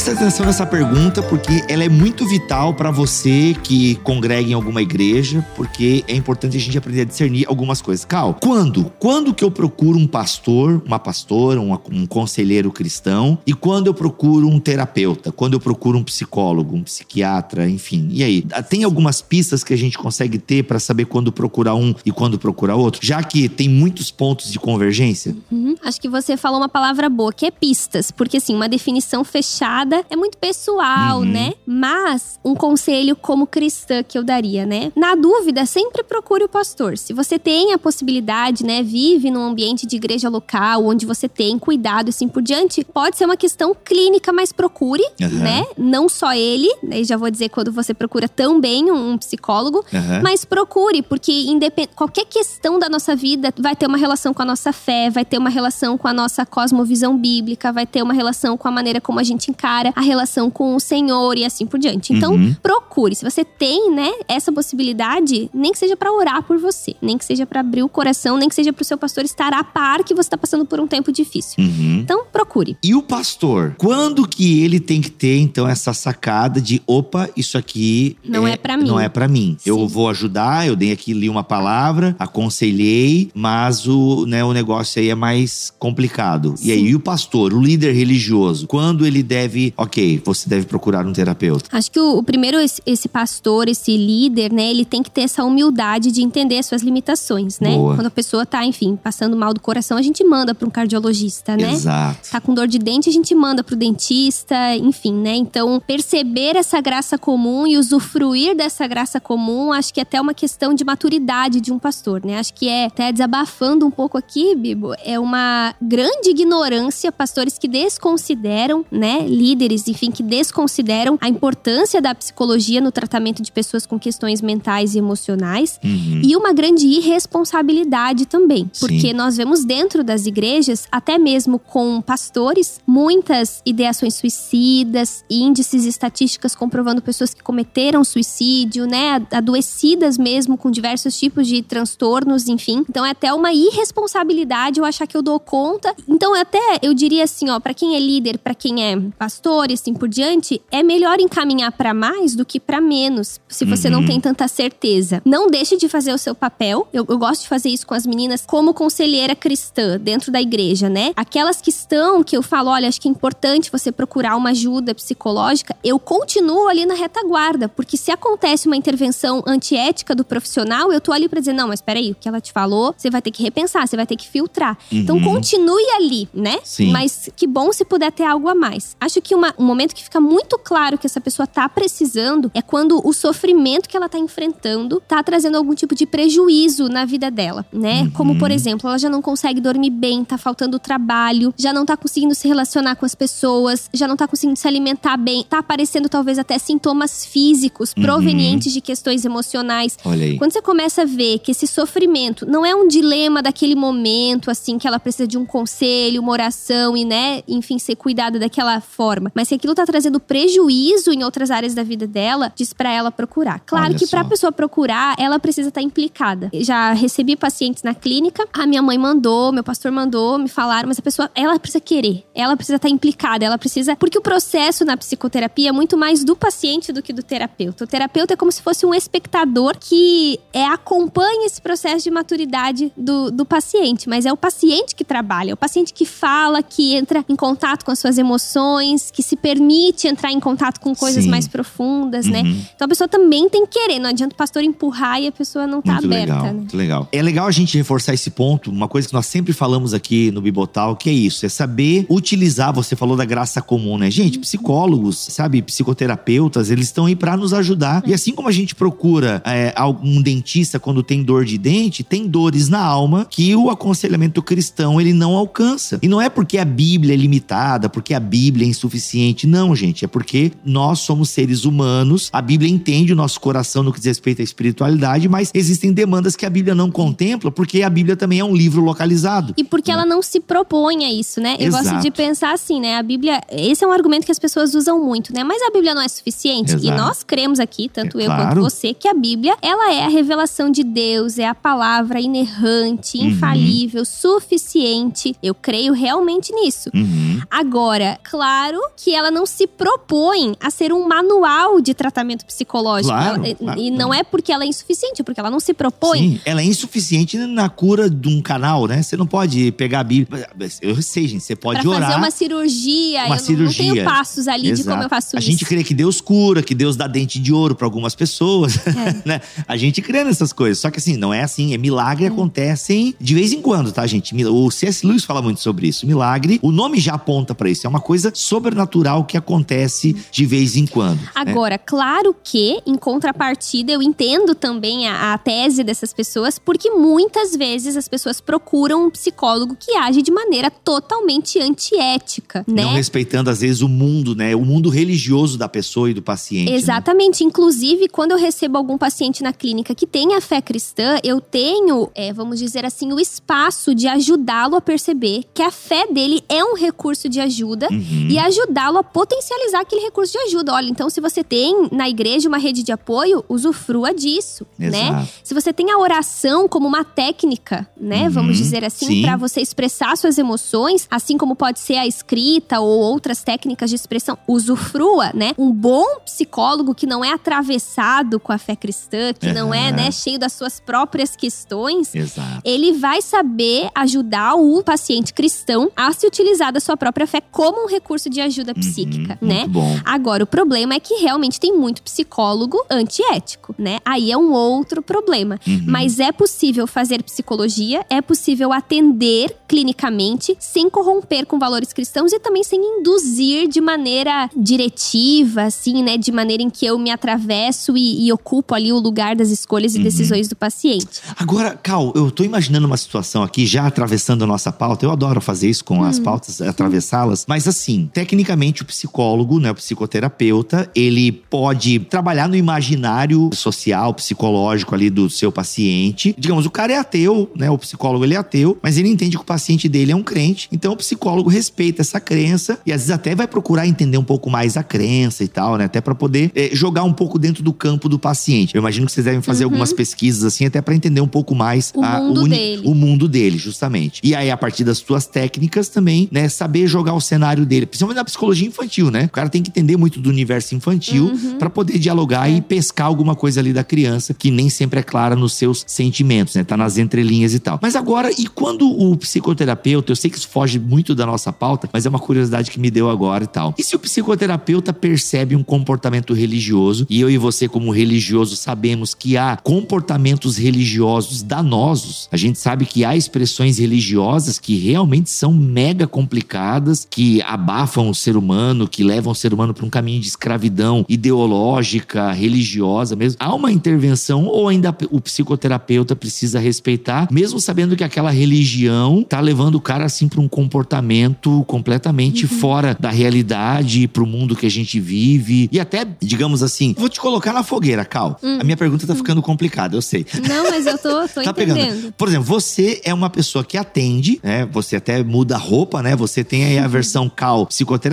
Presta atenção nessa pergunta porque ela é muito vital para você que congrega em alguma igreja, porque é importante a gente aprender a discernir algumas coisas. Cal, quando? Quando que eu procuro um pastor, uma pastora, um, um conselheiro cristão? E quando eu procuro um terapeuta? Quando eu procuro um psicólogo, um psiquiatra, enfim. E aí, tem algumas pistas que a gente consegue ter para saber quando procurar um e quando procurar outro? Já que tem muitos pontos de convergência? Uhum. Acho que você falou uma palavra boa, que é pistas. Porque, assim, uma definição fechada é muito pessoal, Uhum. né? Mas um conselho como cristã que eu daria, né? Na dúvida, sempre procure o pastor. Se você tem a possibilidade, né? Vive num ambiente de igreja local, onde você tem cuidado e assim por diante, pode ser uma questão clínica, mas procure, Aham. né? Não só ele, né? já vou dizer quando você procura também um psicólogo, Aham. mas procure, porque independ... qualquer questão da nossa vida vai ter uma relação com a nossa fé, vai ter uma relação com a nossa cosmovisão bíblica, vai ter uma relação com a maneira como a gente encara a relação com o Senhor e assim por diante. Então, Uhum. procure. Se você tem, né, essa possibilidade, nem que seja pra orar por você, nem que seja pra abrir o coração, nem que seja pro seu pastor estar a par que você tá passando por um tempo difícil. Uhum. Então, procure. E o pastor, quando que ele tem que ter então essa sacada de opa, isso aqui Não é pra mim. Não é para mim. Eu vou ajudar, eu dei aqui li uma palavra, aconselhei, mas o, né, o negócio aí é mais complicado. E aí Sim. e o pastor, o líder religioso, quando ele deve, OK, você deve procurar um terapeuta. Acho que o, o primeiro, esse, esse pastor, esse líder, né, ele tem que ter essa humildade de entender as suas limitações, né? Boa. Quando a pessoa tá, enfim, passando mal do coração, a gente manda para um cardiologista, né? Exato. Tá com dor de dente, a gente manda pro dentista, enfim, né? Então, perceber essa graça comum e usufruir dessa graça comum, acho que é até uma questão de maturidade de um pastor, né? Acho que é, até desabafando um pouco aqui, Bibo, é uma grande ignorância pastores que desconsideram, né? Líderes, enfim, que desconsideram a importância da psicologia no tratamento de pessoas com questões mentais e emocionais. Uhum. E uma grande irresponsabilidade também. Sim. Porque nós vemos dentro das igrejas, até mesmo com pastores, muitas ideações suicidas, índices e estatísticas comprovando pessoas que cometeram suicídio, né? Adoecidas mesmo com diversos tipos de transtornos, enfim. Então é até uma irresponsabilidade eu achar que eu dou conta. Então até eu diria assim, ó, para quem é líder, para quem é pastor e assim por diante, é melhor encaminhar para mais do que para menos, se você Uhum. não tem tanta certeza. Não deixe de fazer o seu papel. Eu, eu gosto de fazer isso com as meninas como conselheira cristã dentro da igreja, né? Aquelas que estão, que eu falo, olha, acho que é importante você procurar uma ajuda psicológica, eu continuo ali na retaguarda, porque se acontece uma intervenção antiética do profissional, eu tô ali pra dizer, não, mas peraí, o que ela te falou, você vai ter que repensar, você vai ter que filtrar. Então Uhum. continue ali, né? Sim. Mas que bom se puder ter algo a mais. Acho que uma- um momento que fica muito claro que essa pessoa tá precisando é quando o sofrimento que ela tá enfrentando tá trazendo algum tipo de prejuízo na vida dela, né? Uhum. Como, por exemplo, ela já não consegue dormir bem, tá faltando trabalho, já não tá conseguindo se relacionar com as pessoas, já não tá conseguindo se alimentar bem, tá aparecendo talvez até sintomas físicos Uhum. provenientes de questões emocionais. Olha aí. Quando você começa a ver que esse sofrimento não é um dilema daquele momento, assim, que ela precisa de um conselho, uma oração e, né, enfim, ser cuidada daquela forma, mas se aquilo tá trazendo prejuízo em outras áreas da vida dela, diz pra ela procurar. Claro Olha que pra só. pessoa procurar, ela precisa estar implicada. Já recebi pacientes na clínica, a minha mãe mandou, meu pastor mandou, me falaram, mas a pessoa, ela precisa querer, ela precisa estar implicada, ela precisa. Porque o processo na psicoterapia é muito mais do paciente do que do terapeuta. O terapeuta é como se fosse um espectador que é, acompanha esse processo de maturidade do, do paciente, mas é o paciente que trabalha, é o paciente que fala, que entra em contato com as suas emoções, mais, que se permite entrar em contato com coisas Sim. mais profundas, né? Uhum. Então a pessoa também tem que querer. Não adianta o pastor empurrar e a pessoa não tá Muito aberta, legal, né? muito legal. É legal a gente reforçar esse ponto, uma coisa que nós sempre falamos aqui no Bibotal, que é isso, é saber utilizar, você falou da graça comum, né? Gente, Uhum. psicólogos, sabe, psicoterapeutas, eles estão aí pra nos ajudar. E assim como a gente procura é, algum dentista quando tem dor de dente, tem dores na alma que o aconselhamento cristão ele não alcança. E não é porque a Bíblia é limitada, porque a Bíblia é insuficiente, não, gente, é porque nós somos seres humanos, a Bíblia entende o nosso coração no que diz respeito à espiritualidade, mas existem demandas que a Bíblia não contempla, porque a Bíblia também é um livro localizado. E porque ela não se propõe a isso, né? Eu Exato. gosto de pensar assim, né? A Bíblia, esse é um argumento que as pessoas usam muito, né? Mas a Bíblia não é suficiente. E Exato. nós cremos aqui, tanto É eu claro. quanto você, que a Bíblia, ela é a revelação de Deus, é a palavra inerrante, Uhum. infalível, suficiente. Eu creio realmente nisso. Uhum. Agora, claro que ela não se propõe a ser um manual de tratamento psicológico. Claro, Ela- claro. E não é porque ela é insuficiente, é porque ela não se propõe. Sim, ela é insuficiente na cura de um canal, né? Você não pode pegar a Bíblia. Eu sei, gente, você pode Pra orar. fazer uma cirurgia, Uma eu cirurgia. não tenho passos ali de Exato. como eu faço a isso. gente crê que Deus cura, que Deus dá dente de ouro para algumas pessoas, É. [LAUGHS] né? A gente crê nessas coisas. Só que assim, não é assim. É milagre acontecem de vez em quando, tá, gente? O C.S. Lewis fala muito sobre isso. Milagre, o nome já aponta para isso. É uma coisa sobrenatural que acontece de vez em quando. né? Agora, claro que, em contrapartida, eu entendo também a, a tese dessas pessoas, porque muitas vezes as pessoas procuram um psicólogo que age de maneira totalmente antiética, né? Não respeitando, às vezes, o mundo, né? O mundo religioso da pessoa e do paciente. né? Exatamente. Inclusive, quando eu recebo algum paciente na clínica que tem a fé cristã, eu tenho, é, vamos dizer assim, o espaço de ajudá-lo a perceber que a fé dele é um recurso de ajuda Uhum. e ajudá-lo a potencializar aquele recurso de ajuda. Olha, então se você tem na igreja uma rede de apoio, usufrua disso, né? Exato. Se você tem a oração como uma técnica, né, Uhum, vamos dizer assim, sim. para você expressar suas emoções, assim como pode ser a escrita ou outras técnicas de expressão, usufrua, né? Um bom psicólogo que não é atravessado com a fé cristã, que não é, né, cheio das suas próprias questões, Exato. ele vai saber ajudar o paciente cristão a se utilizar da sua própria fé como um recurso de ajuda psíquica, Uhum, né? Bom. Agora, o problema é que realmente tem muito psicólogo antiético, né? Aí é um outro problema. Uhum. Mas é possível fazer psicologia, é possível atender clinicamente sem corromper com valores cristãos e também sem induzir de maneira diretiva, assim, né? De maneira em que eu me atravesso e, e ocupo ali o lugar das escolhas e Uhum. decisões do paciente. Agora, Cal, eu tô imaginando uma situação aqui, já atravessando a nossa pauta. Eu adoro fazer isso com Hum. as pautas, atravessá-las. Mas assim, tecnicamente, o psicólogo, né, o psicoterapeuta, ele pode trabalhar no imaginário social, psicológico ali do seu paciente. Digamos, o cara é ateu, né? O psicólogo ele é ateu, mas ele entende que o paciente dele é um crente. Então, o psicólogo respeita essa crença e às vezes até vai procurar entender um pouco mais a crença e tal, né? Até para poder eh, jogar um pouco dentro do campo do paciente. Eu imagino que vocês devem fazer algumas pesquisas assim, até para entender um pouco mais Uhum. O a- mundo dele. o mundo dele, justamente. E aí, a partir das suas técnicas também, né, saber jogar o cenário dele, principalmente na psicologia infantil, né? O cara tem que entender muito do universo infantil Uhum. pra poder dialogar É. e pescar alguma coisa ali da criança que nem sempre é clara nos seus sentimentos, né? Tá nas entrelinhas e tal. Mas agora, e quando o psicoterapeuta, eu sei que isso foge muito da nossa pauta, mas é uma curiosidade que me deu agora e tal. E se o psicoterapeuta percebe um comportamento religioso, e eu e você, como religioso, sabemos que há comportamentos religiosos danosos, a gente sabe que há expressões religiosas que realmente são mega complicadas, que abafam o ser humano, que levam o ser humano para um caminho de escravidão ideológica, religiosa mesmo. Há uma intervenção ou ainda o psicoterapeuta precisa respeitar, mesmo sabendo que aquela religião tá levando o cara assim para um comportamento completamente fora da realidade, pro mundo que a gente vive e até, digamos assim, vou te colocar na fogueira, Cal. A minha pergunta tá ficando complicada, eu sei. Não, mas eu tô, tô [LAUGHS] Tá entendendo. pegando. Por exemplo, você é uma pessoa que atende, né? Você até muda a roupa, né? Você tem aí a versão Cal psicoterapeuta,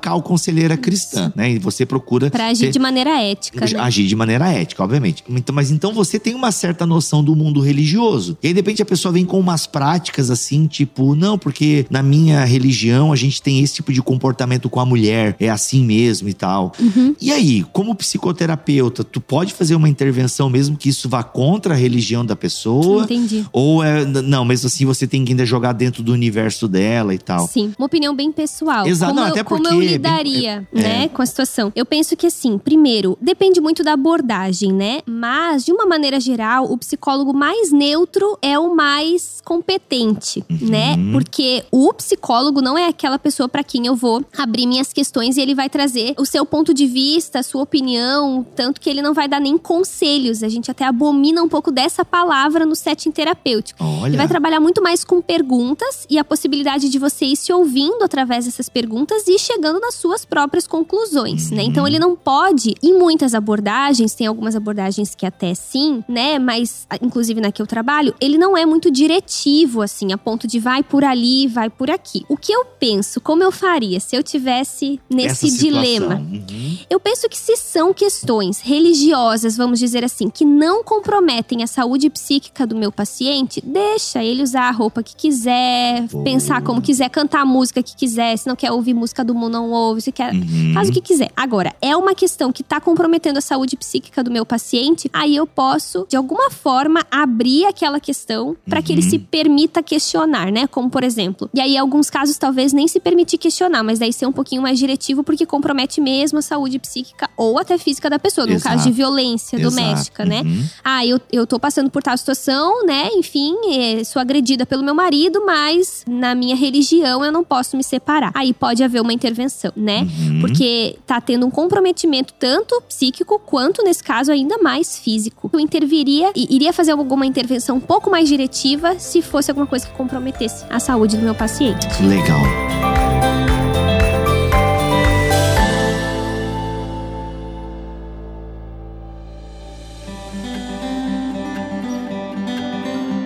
Cal conselheira cristã, né? E você procura Pra agir ter- de maneira ética, né? agir de maneira ética, obviamente. Então, mas então você tem uma certa noção do mundo religioso. E aí, de repente, a pessoa vem com umas práticas assim, tipo, não, porque na minha religião a gente tem esse tipo de comportamento com a mulher, é assim mesmo e tal. Uhum. E aí, como psicoterapeuta, tu pode fazer uma intervenção mesmo que isso vá contra a religião da pessoa? Entendi. Ou é. Não, mesmo assim você tem que ainda jogar dentro do universo dela e tal. Sim. uma opinião bem pessoal. Exato, não, eu, como eu é bem- lidaria, é- né, com a situação. Eu penso que assim, primeiro, depende muito da abordagem, né? Mas de uma maneira geral, o psicólogo mais neutro é o mais competente, né? Uhum. Porque o psicólogo não é aquela pessoa para quem eu vou abrir minhas questões e ele vai trazer o seu ponto de vista, a sua opinião, tanto que ele não vai dar nem conselhos. A gente até abomina um pouco dessa palavra no setting terapêutico. Ele Olha. vai trabalhar muito mais com perguntas e a possibilidade de você ir se ouvindo através dessas perguntas e ir chegando nas suas próprias conclusões, né? Então ele não pode, em muitas abordagens, tem algumas abordagens que até sim, né? Mas, inclusive na que eu trabalho, ele não é muito diretivo, assim, a ponto de vai por ali, vai por aqui. O que eu penso, como eu faria se eu tivesse nesse dilema? Uhum. Eu penso que se são questões religiosas, vamos dizer assim, que não comprometem a saúde psíquica do meu paciente, deixa ele usar a roupa que quiser, Boa. pensar como quiser, cantar a música que quiser, se não quer ouvir música do mundo, não ouve, se quer. Uhum. Faz o que quiser. Agora, é uma questão que tá comprometendo a saúde psíquica do meu paciente, aí eu posso, de alguma forma, abrir aquela questão para que ele Uhum. se permita questionar, né? Como, por exemplo. E aí, alguns casos, talvez nem se permitir questionar, mas daí ser um pouquinho mais diretivo, porque compromete mesmo a saúde psíquica ou até física da pessoa, no Exato. caso de violência Exato. doméstica, né? Uhum. Ah, eu, eu tô passando por tal situação, né? Enfim, eh, sou agredida pelo meu marido, mas na minha religião eu não posso me separar. Aí pode haver uma intervenção, né? Uhum. Porque tá tendo um comprometimento tanto psíquico quanto, nesse caso, ainda mais físico. Eu interviria e iria fazer alguma intervenção um pouco mais diretiva se fosse alguma coisa que comprometesse a saúde do meu paciente. Legal.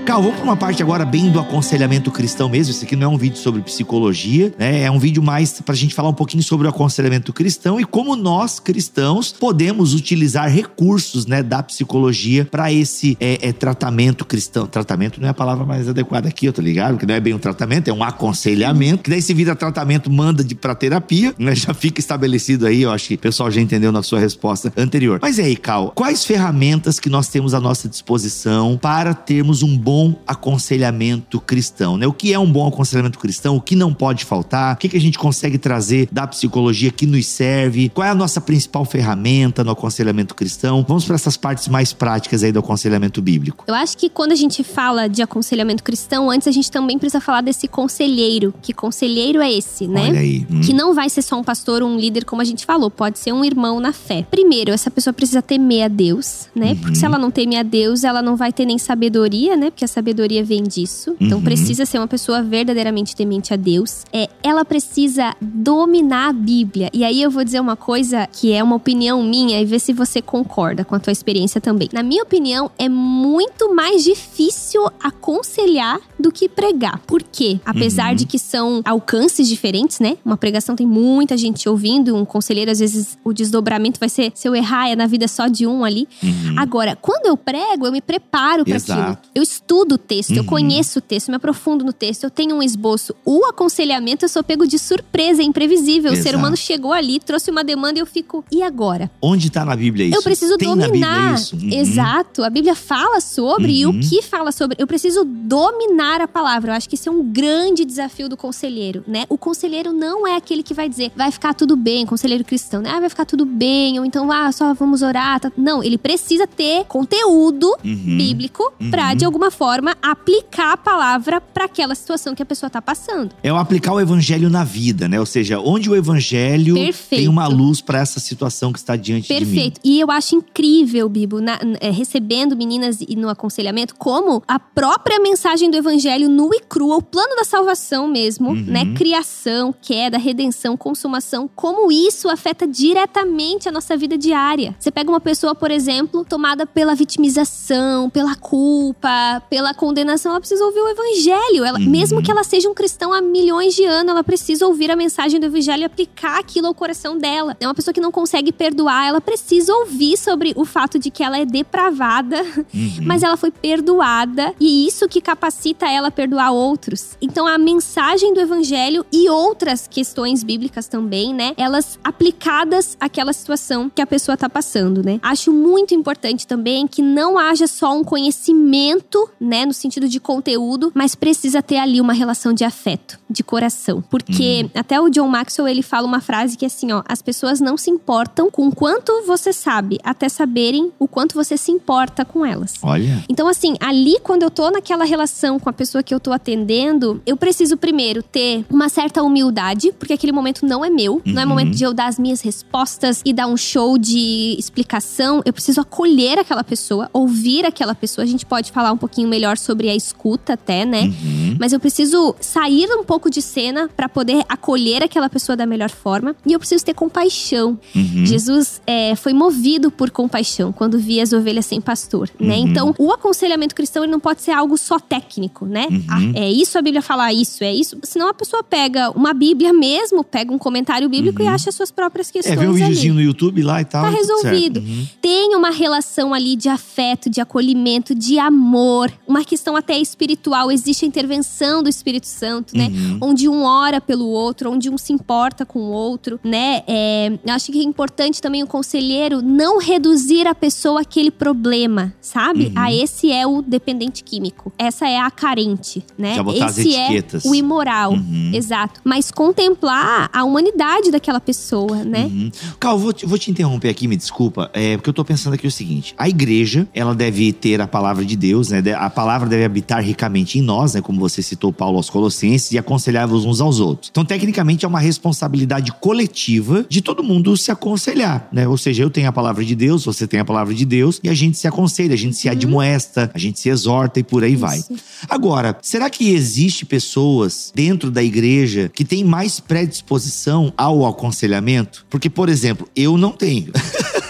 Cal, vamos para uma parte agora bem do aconselhamento cristão mesmo. Esse aqui não é um vídeo sobre psicologia, né? É um vídeo mais para a gente falar um pouquinho sobre o aconselhamento cristão e como nós, cristãos, podemos utilizar recursos né, da psicologia para esse é, é, tratamento cristão. Tratamento não é a palavra mais adequada aqui, eu tô ligado? Porque não é bem um tratamento, é um aconselhamento. Que daí se vira tratamento, manda de para terapia, né? Já fica estabelecido aí, eu acho que o pessoal já entendeu na sua resposta anterior. Mas e aí, Cal, quais ferramentas que nós temos à nossa disposição para termos um bom aconselhamento cristão, né? O que é um bom aconselhamento cristão? O que não pode faltar? O que, que a gente consegue trazer da psicologia que nos serve? Qual é a nossa principal ferramenta no aconselhamento cristão? Vamos para essas partes mais práticas aí do aconselhamento bíblico. Eu acho que quando a gente fala de aconselhamento cristão, antes a gente também precisa falar desse conselheiro. Que conselheiro é esse, né? Olha aí. Hum. Que não vai ser só um pastor ou um líder, como a gente falou, pode ser um irmão na fé. Primeiro, essa pessoa precisa temer a Deus, né? Uhum. Porque se ela não teme a Deus, ela não vai ter nem sabedoria, né? Porque a sabedoria vem disso. Então Uhum. precisa ser uma pessoa verdadeiramente temente a Deus. É, ela precisa dominar a Bíblia. E aí eu vou dizer uma coisa que é uma opinião minha e ver se você concorda com a tua experiência também. Na minha opinião, é muito mais difícil aconselhar do que pregar. Por quê? Apesar Uhum. de que são alcances diferentes, né? Uma pregação tem muita gente ouvindo, um conselheiro, às vezes, o desdobramento vai ser, se eu errar, é na vida só de um ali. Uhum. Agora, quando eu prego, eu me preparo para aquilo. Eu estudo o texto, eu Uhum. conheço o texto, me aprofundo no texto, eu tenho um esboço. O aconselhamento eu sou pego de surpresa, é imprevisível. O ser Exato. humano chegou ali, trouxe uma demanda e eu fico, e agora? Onde está na Bíblia isso? Eu preciso Tem dominar. Uhum. Exato. A Bíblia fala sobre e Uhum. o que fala sobre. Eu preciso dominar a palavra. Eu acho que isso é um grande desafio do conselheiro, né? O conselheiro não é aquele que vai dizer, vai ficar tudo bem, conselheiro cristão, né? Ah, vai ficar tudo bem, ou então, ah, só vamos orar. tá? Não, ele precisa ter conteúdo Uhum. bíblico pra, Uhum. de alguma forma, aplicar a palavra pra aquela situação que a pessoa tá passando. É o aplicar o evangelho na vida, né? Ou seja, onde o evangelho Perfeito. tem uma luz para essa situação que está diante de mim. Perfeito. E eu acho incrível, Bibo, na- é, recebendo meninas e no aconselhamento, como a própria mensagem do evangelho nua e crua, o plano da salvação mesmo, Uhum. né? Criação, queda, redenção, consumação, como isso afeta diretamente a nossa vida diária. Você pega uma pessoa, por exemplo, tomada pela vitimização, pela culpa, pela condenação, ela precisa ouvir o evangelho. Ela, Uhum. Mesmo que ela seja um cristão há milhões de anos, ela precisa ouvir a mensagem do evangelho e aplicar aquilo ao coração dela. É uma pessoa que não consegue perdoar, ela precisa ouvir sobre o fato de que ela é depravada, Uhum. mas ela foi perdoada e isso que capacita ela a perdoar outros. Então a mensagem do evangelho e outras questões bíblicas também, né? Elas aplicadas àquela situação que a pessoa tá passando, né? Acho muito importante também que não haja só um conhecimento, né, no sentido de conteúdo, mas precisa ter ali uma relação de afeto, de coração. Porque Uhum. até o John Maxwell, ele fala uma frase que é assim, ó, as pessoas não se importam com quanto você sabe, até saberem o quanto você se importa com elas. Olha. Então, assim, ali quando eu tô naquela relação com a pessoa que eu tô atendendo, eu preciso primeiro ter uma certa humildade, porque aquele momento não é meu, não é Uhum. momento de eu dar as minhas respostas e dar um show de explicação. Eu preciso acolher aquela pessoa, ouvir aquela pessoa. A gente pode falar um pouquinho melhor sobre a escuta, até, né? Uhum. Mas eu preciso sair um pouco de cena pra poder acolher aquela pessoa da melhor forma. E eu preciso ter compaixão. Uhum. Jesus é, foi movido por compaixão quando via as ovelhas sem pastor, né? Uhum. Então, o aconselhamento cristão ele não pode ser algo só técnico, né? Uhum. Ah, é isso a Bíblia fala isso, é isso. Senão a pessoa pega uma Bíblia mesmo, pega um comentário bíblico e acha suas próprias É, questões vê um ali. videozinho no YouTube lá e tal. Tá resolvido. Uhum. Tem uma relação ali de afeto, de acolhimento, de amor, uma questão até espiritual. Existe a intervenção do Espírito Santo, né? Uhum. Onde um ora pelo outro, onde um se importa com o outro, né? É, eu acho que é importante também o conselheiro não reduzir a pessoa àquele problema, sabe? Uhum. Ah, esse é o dependente químico. Essa é a carente, né? Já botar as esse etiquetas. é o imoral. Uhum. Exato. Mas contemplar a humanidade daquela pessoa, né? Uhum. Cal, vou te, vou te interromper aqui, me desculpa, é, porque eu tô pensando aqui o seguinte: a igreja, ela deve ter a palavra de Deus, né? A palavra deve habitar ricamente em nós, né? Como você citou Paulo aos Colossenses, e aconselhar-vos uns aos outros. Então, tecnicamente, é uma responsabilidade coletiva de todo mundo se aconselhar, né? Ou seja, eu tenho a palavra de Deus, você tem a palavra de Deus, e a gente se aconselha, a gente se admoesta, a gente se exorta e por aí vai. Isso. Agora, será que existe pessoas dentro da igreja que têm mais predisposição ao aconselhamento? Porque, por exemplo, eu não tenho. [LAUGHS]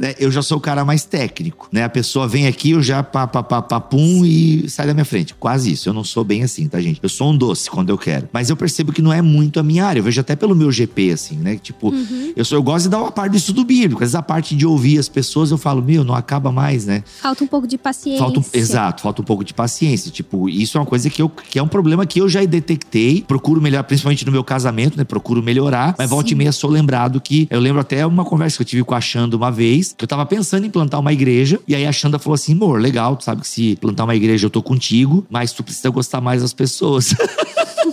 Né? Eu já sou o cara mais técnico, né? A pessoa vem aqui, eu já pá, pá, pá, pá, pum e sai da minha frente. Quase isso. Eu não sou bem assim, tá, gente? Eu sou um doce quando eu quero. Mas eu percebo que não é muito a minha área. Eu vejo até pelo meu GP, assim, né? Tipo, eu, sou, eu gosto de dar uma parte do estudo bíblico. Às vezes a parte de ouvir as pessoas, eu falo, meu, não acaba mais, né? Falta um pouco de paciência. Falta um- exato, falta um pouco de paciência. Tipo, isso é uma coisa que, eu, que é um problema que eu já detectei. Procuro melhorar, principalmente no meu casamento, né? Procuro melhorar. Mas volta e meia sou lembrado que. Eu lembro até uma conversa que eu tive com a Xanda uma vez, que eu tava pensando em plantar uma igreja. E aí a Xanda falou assim: amor, legal, tu sabe que se plantar uma igreja eu tô contigo, mas tu precisa gostar mais das pessoas. [LAUGHS]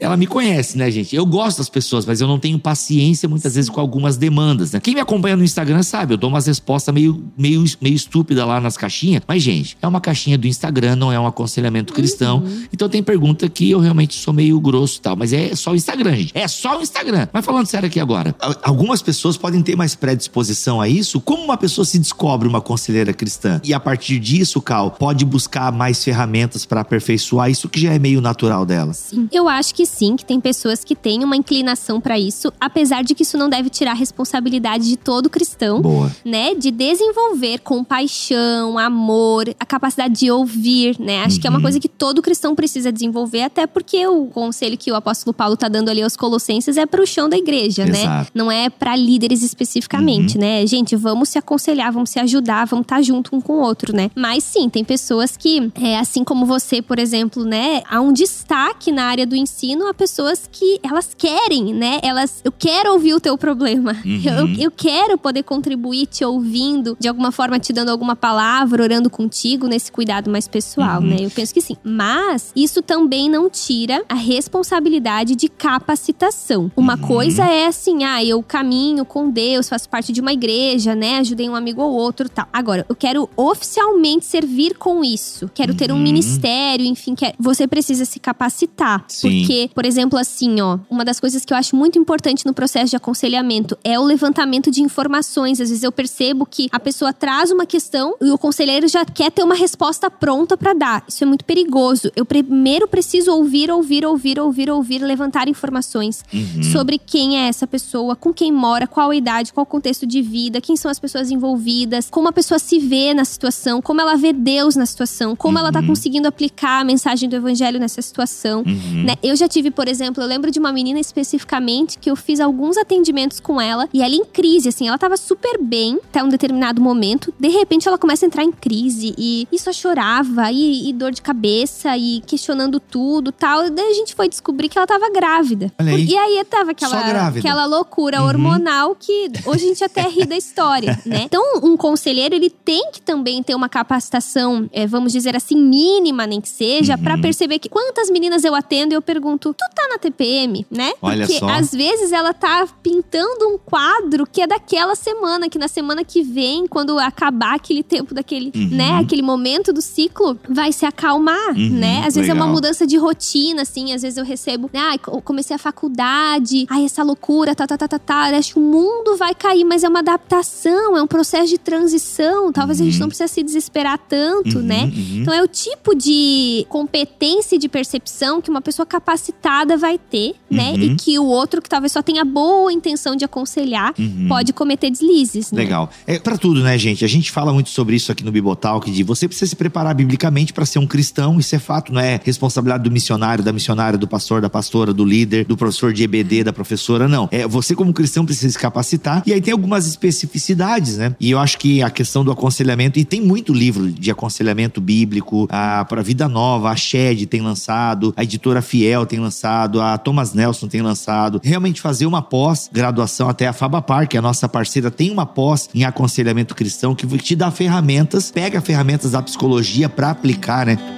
Ela me conhece, né, gente? Eu gosto das pessoas, mas eu não tenho paciência muitas vezes com algumas demandas, né? Quem me acompanha no Instagram sabe, eu dou umas respostas meio, meio, meio estúpidas lá nas caixinhas. Mas, gente, é uma caixinha do Instagram, não é um aconselhamento cristão. Então tem pergunta que eu realmente sou meio grosso e tal. Mas é só o Instagram, gente. É só o Instagram. Mas falando sério aqui agora, algumas pessoas podem ter mais predisposição a isso. Como uma pessoa se descobre uma conselheira cristã? E a partir disso, Cal, pode buscar mais ferramentas para aperfeiçoar isso que já é meio natural dela. Sim. Eu acho que sim, que tem pessoas que têm uma inclinação pra isso, apesar de que isso não deve tirar a responsabilidade de todo cristão. Boa. Né, de desenvolver compaixão, amor, a capacidade de ouvir, né? Acho que é uma Uhum. coisa que todo cristão precisa desenvolver, até porque o conselho que o apóstolo Paulo tá dando ali aos colossenses é pro chão da igreja, né? Exato. Não é pra líderes especificamente, Uhum. né? Gente, vamos se aconselhar, vamos se ajudar, vamos estar junto um com o outro, né? Mas sim, tem pessoas que, é, assim como você, por exemplo, né? Há um destaque na área do ensino a pessoas que elas querem, né? Elas, eu quero ouvir o teu problema. Uhum. Eu, eu quero poder contribuir te ouvindo, de alguma forma te dando alguma palavra, orando contigo nesse cuidado mais pessoal, Uhum. né? Eu penso que sim. Mas isso também não tira a responsabilidade de capacitação. Uma Uhum. coisa é assim, ah, eu caminho com Deus, faço parte de uma igreja, né? Ajudei um amigo ou outro, tal. Agora, eu quero oficialmente servir com isso. Quero ter um Uhum. ministério, enfim, quer... você precisa se capacitar. Sim. Porque, por exemplo, assim, ó, uma das coisas que eu acho muito importante no processo de aconselhamento é o levantamento de informações. Às vezes eu percebo que a pessoa traz uma questão e o conselheiro já quer ter uma resposta pronta pra dar. Isso é muito perigoso. Eu primeiro preciso ouvir, ouvir, ouvir, ouvir, ouvir, levantar informações Uhum. sobre quem é essa pessoa, com quem mora, qual a idade, qual o contexto de vida, quem são as pessoas envolvidas, como a pessoa se vê na situação, como ela vê Deus na situação, como ela tá conseguindo aplicar a mensagem do evangelho nessa situação. Uhum. Né? Eu já tive, por exemplo, eu lembro de uma menina especificamente que eu fiz alguns atendimentos com ela e ela em crise, assim, ela tava super bem até um determinado momento, de repente ela começa a entrar em crise e, e só chorava e, e dor de cabeça e questionando tudo tal. E daí a gente foi descobrir que ela tava grávida. Olha aí. E aí tava aquela, aquela loucura Uhum. hormonal que hoje a gente até ri da história, [LAUGHS] né? Então, um conselheiro, ele tem que também ter uma capacitação, é, vamos dizer assim, mínima, nem que seja, uhum. para perceber que quantas meninas eu atendo e eu pergunto, tu tá na TPM, né? Olha Porque só. às vezes ela tá pintando um quadro que é daquela semana, que na semana que vem, quando acabar aquele tempo daquele, Uhum. né, aquele momento do ciclo, vai se acalmar, Uhum, né? Às vezes é uma legal. mudança de rotina, assim, às vezes eu recebo, ah, eu comecei a faculdade, ai, essa loucura, tá, tá, tá, tá, tá. Eu Acho que o mundo vai cair, mas é uma adaptação, é um processo de transição. Talvez a gente não precisa se desesperar tanto, Uhum, né? uhum. Então é o tipo de competência e de percepção que uma pessoa capacitada vai ter, né? Uhum. E que o outro que talvez só tenha boa intenção de aconselhar Uhum. pode cometer deslizes, né? Legal. É para tudo, né, gente? A gente fala muito sobre isso aqui no Bibotalk, de você precisa se preparar biblicamente para ser um cristão, isso é fato, não é responsabilidade do missionário, da missionária, do pastor, da pastora, do líder, do professor de EBD, da professora, não. É, você como cristão precisa se capacitar e aí tem algumas especificidades, né? E eu acho que a questão do aconselhamento, e tem muito livro de aconselhamento bíblico, a para Vida Nova, a Shed tem lançado, a editora Fiel tem lançado, a Thomas Nelson tem lançado. Realmente fazer uma pós-graduação, até a Fabapar, que é a nossa parceira, tem uma pós em aconselhamento cristão que te dá ferramentas, pega ferramentas da psicologia para aplicar, né?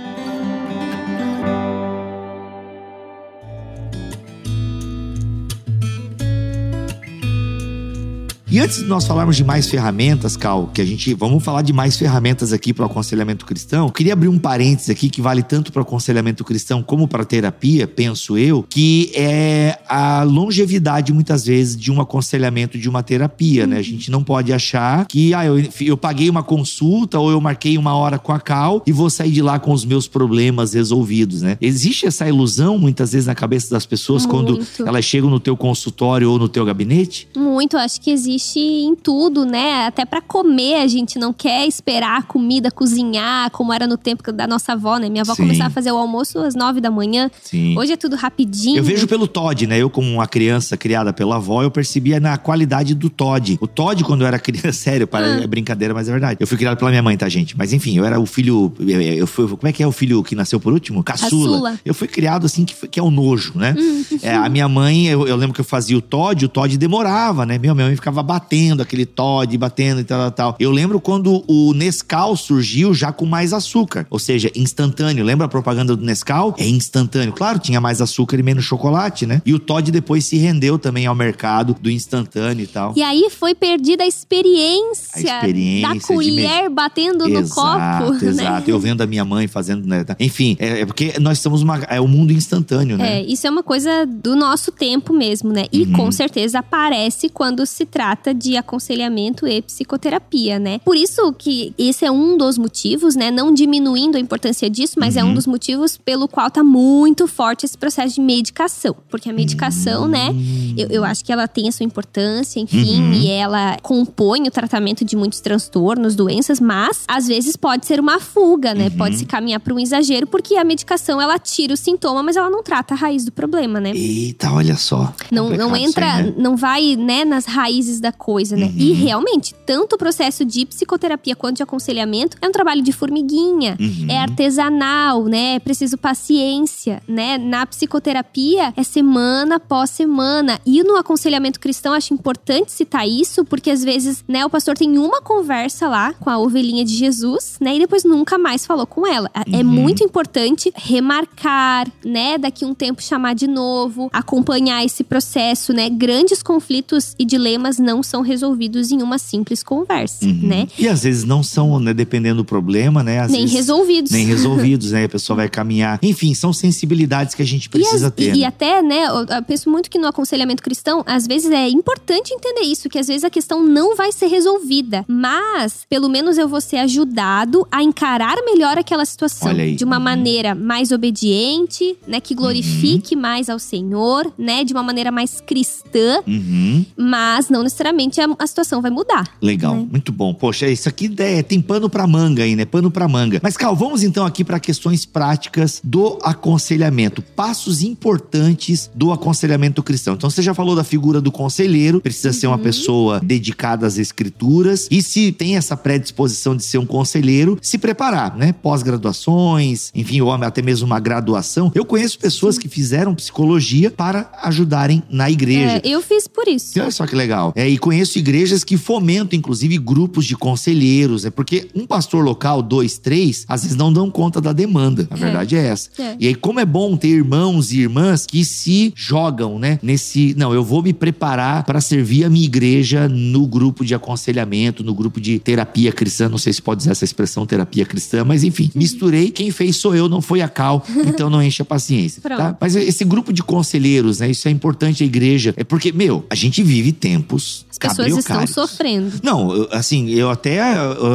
E antes de nós falarmos de mais ferramentas, Cal, que a gente vamos falar de mais ferramentas aqui para o aconselhamento cristão, eu queria abrir um parênteses aqui que vale tanto para o aconselhamento cristão como para terapia, penso eu, que é a longevidade muitas vezes de um aconselhamento de uma terapia, né? A gente não pode achar que ah, eu, eu paguei uma consulta ou eu marquei uma hora com a Cal e vou sair de lá com os meus problemas resolvidos, né? Existe essa ilusão muitas vezes na cabeça das pessoas quando Muito. elas chegam no teu consultório ou no teu gabinete? Muito, acho que existe em tudo, né? Até pra comer, a gente não quer esperar a comida cozinhar, como era no tempo da nossa avó, né? Minha avó Sim. começava a fazer o almoço às nove da manhã. Sim. Hoje é tudo rapidinho. Eu vejo pelo Todd, né? Eu, como uma criança criada pela avó, eu percebia na qualidade do Todd. O Todd, quando eu era [LAUGHS] criança, sério, para, Ah. é brincadeira, mas é verdade. Eu fui criado pela minha mãe, tá, gente? Mas enfim, eu era o filho. Eu, fui, como é que é o filho que nasceu por último? Caçula. Caçula. Eu fui criado assim, que, foi- que é o nojo, né? Hum, É, a minha mãe, eu, eu lembro que eu fazia o Todd, o Todd demorava, né? Meu, minha mãe ficava batendo aquele Todd, batendo e tal, tal, tal. Eu lembro quando o Nescau surgiu já com mais açúcar, ou seja, instantâneo. Lembra a propaganda do Nescau? É instantâneo. Claro, tinha mais açúcar e menos chocolate, né? E o Todd depois se rendeu também ao mercado do instantâneo e tal. E aí foi perdida a experiência, A experiência da colher batendo no copo. né? Exato, eu vendo a minha mãe fazendo, né? Enfim, é, é porque nós estamos uma, é o mundo instantâneo, né? É, isso é uma coisa do nosso tempo mesmo, né? E Uhum. com certeza aparece quando se trata de aconselhamento e psicoterapia, né? Por isso que esse é um dos motivos, né? Não diminuindo a importância disso, mas é Uhum. um dos motivos pelo qual tá muito forte esse processo de medicação. Porque a medicação, né? Eu, eu acho que ela tem a sua importância, enfim, Uhum. e ela compõe o tratamento de muitos transtornos, doenças, mas às vezes pode ser uma fuga, né? Uhum. Pode se caminhar para um exagero, porque a medicação ela tira o sintoma, mas ela não trata a raiz do problema, né? Eita, olha só. Não, não entra, aí, né? não vai, né, nas raízes da coisa, né? E realmente, tanto o processo de psicoterapia quanto de aconselhamento é um trabalho de formiguinha, Uhum. é artesanal, né? É preciso paciência, né? Na psicoterapia é semana após semana. E no aconselhamento cristão, acho importante citar isso, porque às vezes, né, o pastor tem uma conversa lá com a ovelhinha de Jesus, né? E depois nunca mais falou com ela. É Uhum. muito importante remarcar, né? Daqui um tempo chamar de novo, acompanhar esse processo, né? Grandes conflitos e dilemas não são resolvidos em uma simples conversa, Uhum. né? E às vezes não são, né, dependendo do problema, né? Nem vezes, resolvidos. Nem resolvidos, [LAUGHS] né? A pessoa vai caminhar. Enfim, são sensibilidades que a gente E, precisa as- ter. e né? até, né, eu, penso muito que no aconselhamento cristão, às vezes é importante entender isso, que às vezes a questão não vai ser resolvida, mas pelo menos eu vou ser ajudado a encarar melhor aquela situação Olha aí. de uma Uhum. maneira mais obediente, né, que glorifique mais ao Senhor, né, de uma maneira mais cristã, Uhum. mas não necessariamente a, a situação vai mudar. Legal, Né? muito bom. Poxa, isso aqui é, tem pano pra manga aí, né? Pano pra manga. Mas, Cal, vamos então aqui para questões práticas do aconselhamento. Passos importantes do aconselhamento cristão. Então, você já falou da figura do conselheiro, precisa ser uma Uhum. pessoa dedicada às escrituras. E se tem essa predisposição de ser um conselheiro, se preparar, né? Pós-graduações, enfim, ou até mesmo uma graduação. Eu conheço pessoas que fizeram psicologia para ajudarem na igreja. É, eu fiz por isso. Olha só que legal. É, e conheço igrejas que fomentam, inclusive, grupos de conselheiros. É porque um pastor local, dois, três, às vezes não dão conta da demanda. A verdade é essa. É. E aí, como é bom ter irmãos e irmãs que se jogam, né? Nesse. Não, eu vou me preparar para servir a minha igreja no grupo de aconselhamento, no grupo de terapia cristã. Não sei se pode usar essa expressão terapia cristã, mas enfim, misturei. Quem fez sou eu, não foi a Cal. [LAUGHS] Então não enche a paciência. tá? Mas esse grupo de conselheiros, né? Isso é importante a igreja. É porque, meu, a gente vive tempos. As pessoas estão sofrendo. Não, eu- assim, eu até,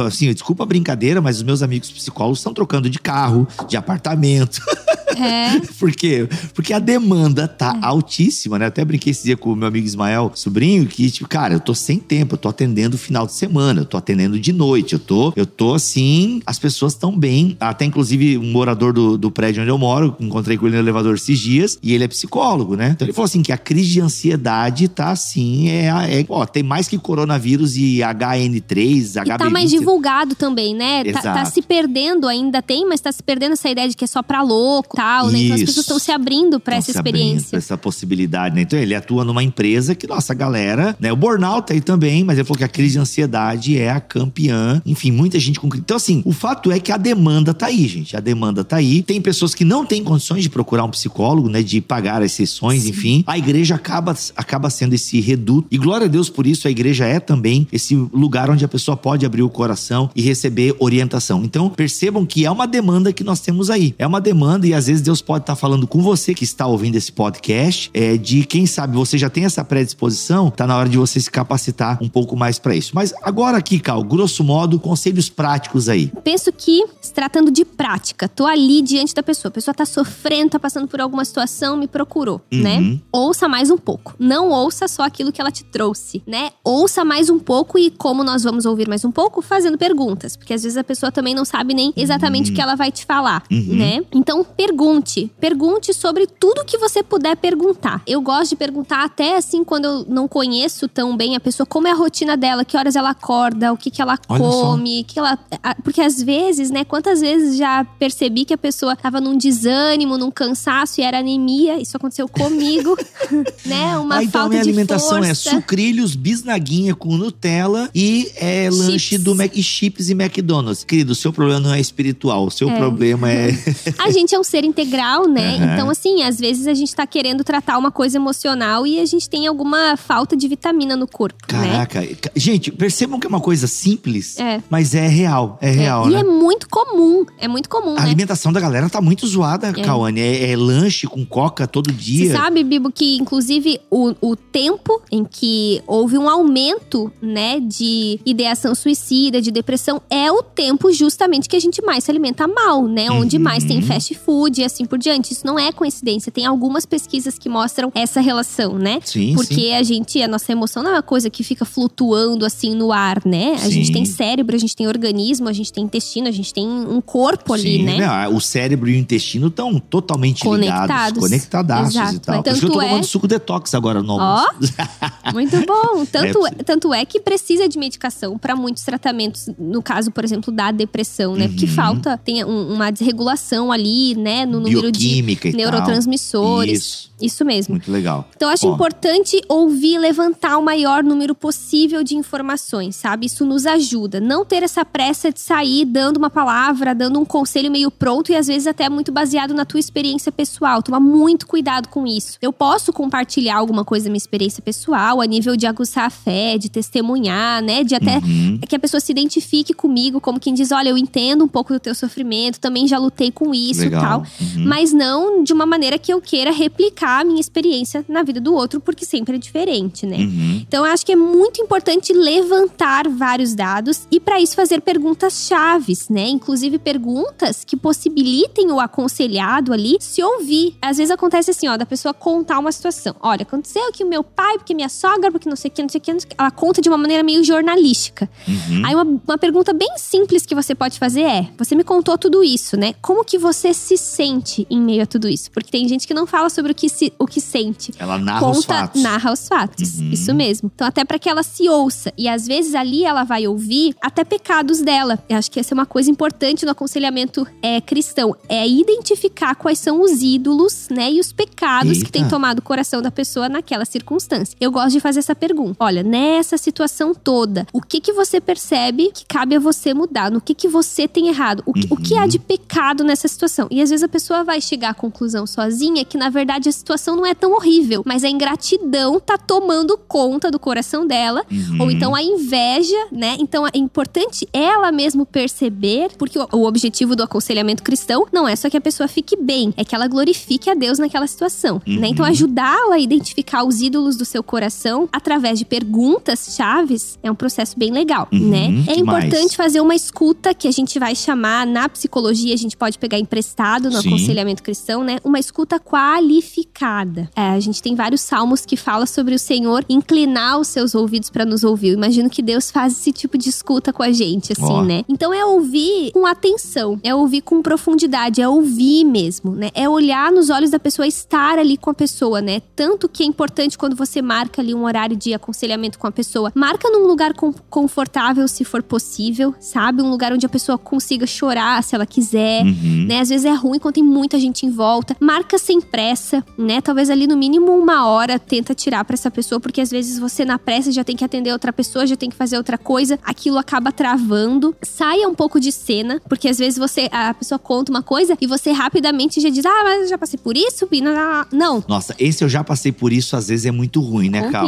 assim, desculpa a brincadeira, mas os meus amigos psicólogos estão trocando de carro, de apartamento. [LAUGHS] É. [LAUGHS] Por quê? Porque a demanda tá altíssima, né? Até brinquei esse dia com o meu amigo Ismael, sobrinho, que, tipo, cara, eu tô sem tempo, eu tô atendendo final de semana, eu tô atendendo de noite, eu tô, eu tô assim, as pessoas estão bem. Até, inclusive, um morador do, do prédio onde eu moro, encontrei com ele no elevador esses dias, e ele é psicólogo, né? Então ele falou assim: que a crise de ansiedade tá assim, é, é ó, tem mais que coronavírus e HN3, E HB20. tá mais divulgado também, né? Tá, tá se perdendo ainda, tem, mas tá se perdendo essa ideia de que é só pra louco tal, né? Então as pessoas estão se abrindo Tão essa experiência. pra essa possibilidade, né? Então ele atua numa empresa que, nossa, a galera, né? O burnout aí também, mas ele falou que a crise de ansiedade é a campeã. Enfim, muita gente com. Então, assim, o fato é que a demanda tá aí, gente. A demanda tá aí. Tem pessoas que não têm condições de procurar um psicólogo, né? De pagar as sessões, enfim. A igreja acaba, acaba sendo esse reduto. E glória a Deus por isso, a igreja é também esse lugar onde a pessoa pode abrir o coração e receber orientação. Então, percebam que é uma demanda que nós temos aí. É uma demanda e às vezes Deus pode estar falando com você que está ouvindo esse podcast, é, de quem sabe você já tem essa predisposição, tá na hora de você se capacitar um pouco mais para isso. Mas agora aqui, Cal, grosso modo, conselhos práticos aí. Penso que, se tratando de prática, tô ali diante da pessoa. A pessoa tá sofrendo, tá passando por alguma situação, me procurou, Uhum. né? Ouça mais um pouco. Não ouça só aquilo que ela te trouxe, né? Ouça mais um pouco e como nós vamos ouvir mais um pouco? Fazendo perguntas. Porque às vezes a pessoa também não sabe nem exatamente o que ela vai te falar, Uhum. né? Então, pergunte. Pergunte sobre tudo que você puder perguntar. Eu gosto de perguntar até assim, quando eu não conheço tão bem a pessoa, como é a rotina dela, que horas ela acorda, o que, que ela Olha só. come, que ela. Porque às vezes, né? Quantas vezes já percebi que a pessoa tava num desânimo, num cansaço e era anemia. Isso aconteceu comigo, [LAUGHS] né? Uma ah, então falta minha de alimentação é força. sucrilhos, bisnaguinha com Nutella e é, lanche do Mac, e chips e McDonald's. Querido, o seu problema não é espiritual, o seu É. problema é [LAUGHS] A gente é um ser integral, né? Aham. Então, assim, às vezes a gente tá querendo tratar uma coisa emocional e a gente tem alguma falta de vitamina no corpo, né? Caraca, ca- gente, percebam que é uma coisa simples, É. mas é real, é real, e né? é muito comum, é muito comum, A né? alimentação da galera tá muito zoada, Cauane. É, é lanche com coca todo dia. Você sabe, Bibo, que inclusive o, o tempo em que houve um aumento, né, de ideação suicida, de depressão, é o tempo justamente que a gente mais se alimenta mal, né? Onde Uhum. mais tem fast food e assim por diante. Isso não é coincidência. Tem algumas pesquisas que mostram essa relação, né? Sim, Porque sim. a gente, a nossa emoção não é uma coisa que fica flutuando assim no ar, né? A gente Sim. tem cérebro, a gente tem organismo, a gente tem intestino, a gente tem um corpo ali, Sim, né? não, o cérebro e o intestino estão totalmente ligados, Conectados. conectadaços e Exato, tal. é. Por isso que eu tô Tanto tomando é- suco detox agora no Ó, almoço. [LAUGHS] Muito bom. Tanto é, É, tanto é que precisa de medicação para muitos tratamentos, no caso, por exemplo, da depressão, né? Porque Uhum. falta, tem um- uma desregulação ali, né, no número de Bioquímica e tal. neurotransmissores. Isso. Isso mesmo. Muito legal. Então, acho Ó. importante ouvir e levantar o maior número possível de informações, sabe? Isso nos ajuda. Não ter essa pressa de sair dando uma palavra, dando um conselho meio pronto e às vezes até muito baseado na tua experiência pessoal. Toma muito cuidado com isso. Eu posso compartilhar alguma coisa da minha experiência pessoal, a nível de aguçar a fé, de testemunhar, né? De até Uhum. que a pessoa se identifique comigo, como quem diz: olha, eu entendo um pouco do teu sofrimento, também já lutei com isso e Legal. tal Uhum. mas não de uma maneira que eu queira replicar a minha experiência na vida do outro, porque sempre é diferente, né? Uhum. Então eu acho que é muito importante levantar vários dados e para isso fazer perguntas chaves, né? Inclusive perguntas que possibilitem o aconselhado ali se ouvir. Às vezes acontece assim, ó, da pessoa contar uma situação. Olha, aconteceu que o meu pai, porque minha sogra, porque não sei o que, não sei o que, não sei o que. Ela conta de uma maneira meio jornalística. Uhum. Aí uma, uma pergunta bem simples que você pode fazer é: você me contou tudo isso, né? Como que você se sente em meio a tudo isso. Porque tem gente que não fala sobre o que, se, o que sente. Ela narra Conta, os fatos. narra os fatos. Uhum. Isso mesmo. Então, até para que ela se ouça. E às vezes ali ela vai ouvir até pecados dela. Eu acho que essa é uma coisa importante no aconselhamento é, cristão. É identificar quais são os ídolos, né? E os pecados Eita. que tem tomado o coração da pessoa naquela circunstância. Eu gosto de fazer essa pergunta. Olha, nessa situação toda, o que que você percebe que cabe a você mudar? No que que você tem errado? O que, o que há de pecado nessa situação? E às vezes a pessoa vai chegar à conclusão sozinha que na verdade a situação não é tão horrível, mas a ingratidão tá tomando conta do coração dela, Uhum. ou então a inveja, né? Então é importante ela mesmo perceber, porque o, o objetivo do aconselhamento cristão não é só que a pessoa fique bem, é que ela glorifique a Deus naquela situação, né? Então Uhum. ajudá-la a identificar os ídolos do seu coração através de perguntas chaves é um processo bem legal, Uhum, né? É importante fazer uma escuta que a gente vai chamar na psicologia, a gente pode pegar emprestado no Sim. aconselhamento cristão, né? Uma escuta qualificada. É, a gente tem vários salmos que fala sobre o Senhor inclinar os seus ouvidos para nos ouvir. Eu imagino que Deus faz esse tipo de escuta com a gente, assim, Ó. né? Então é ouvir com atenção, é ouvir com profundidade, é ouvir mesmo, né? É olhar nos olhos da pessoa, estar ali com a pessoa, né? Tanto que é importante quando você marca ali um horário de aconselhamento com a pessoa, marca num lugar com- confortável, se for possível, sabe? Um lugar onde a pessoa consiga chorar se ela quiser, Uhum. né? Às vezes é ruim quando tem muita gente em volta. Marca sem pressa, né? Talvez ali no mínimo uma hora tenta tirar pra essa pessoa, porque às vezes você na pressa já tem que atender outra pessoa, já tem que fazer outra coisa, aquilo acaba travando. Saia um pouco de cena, porque às vezes você a pessoa conta uma coisa e você rapidamente já diz: "Ah, mas eu já passei por isso". e não- Nossa, esse eu já passei por isso, às vezes é muito ruim, né, Cal?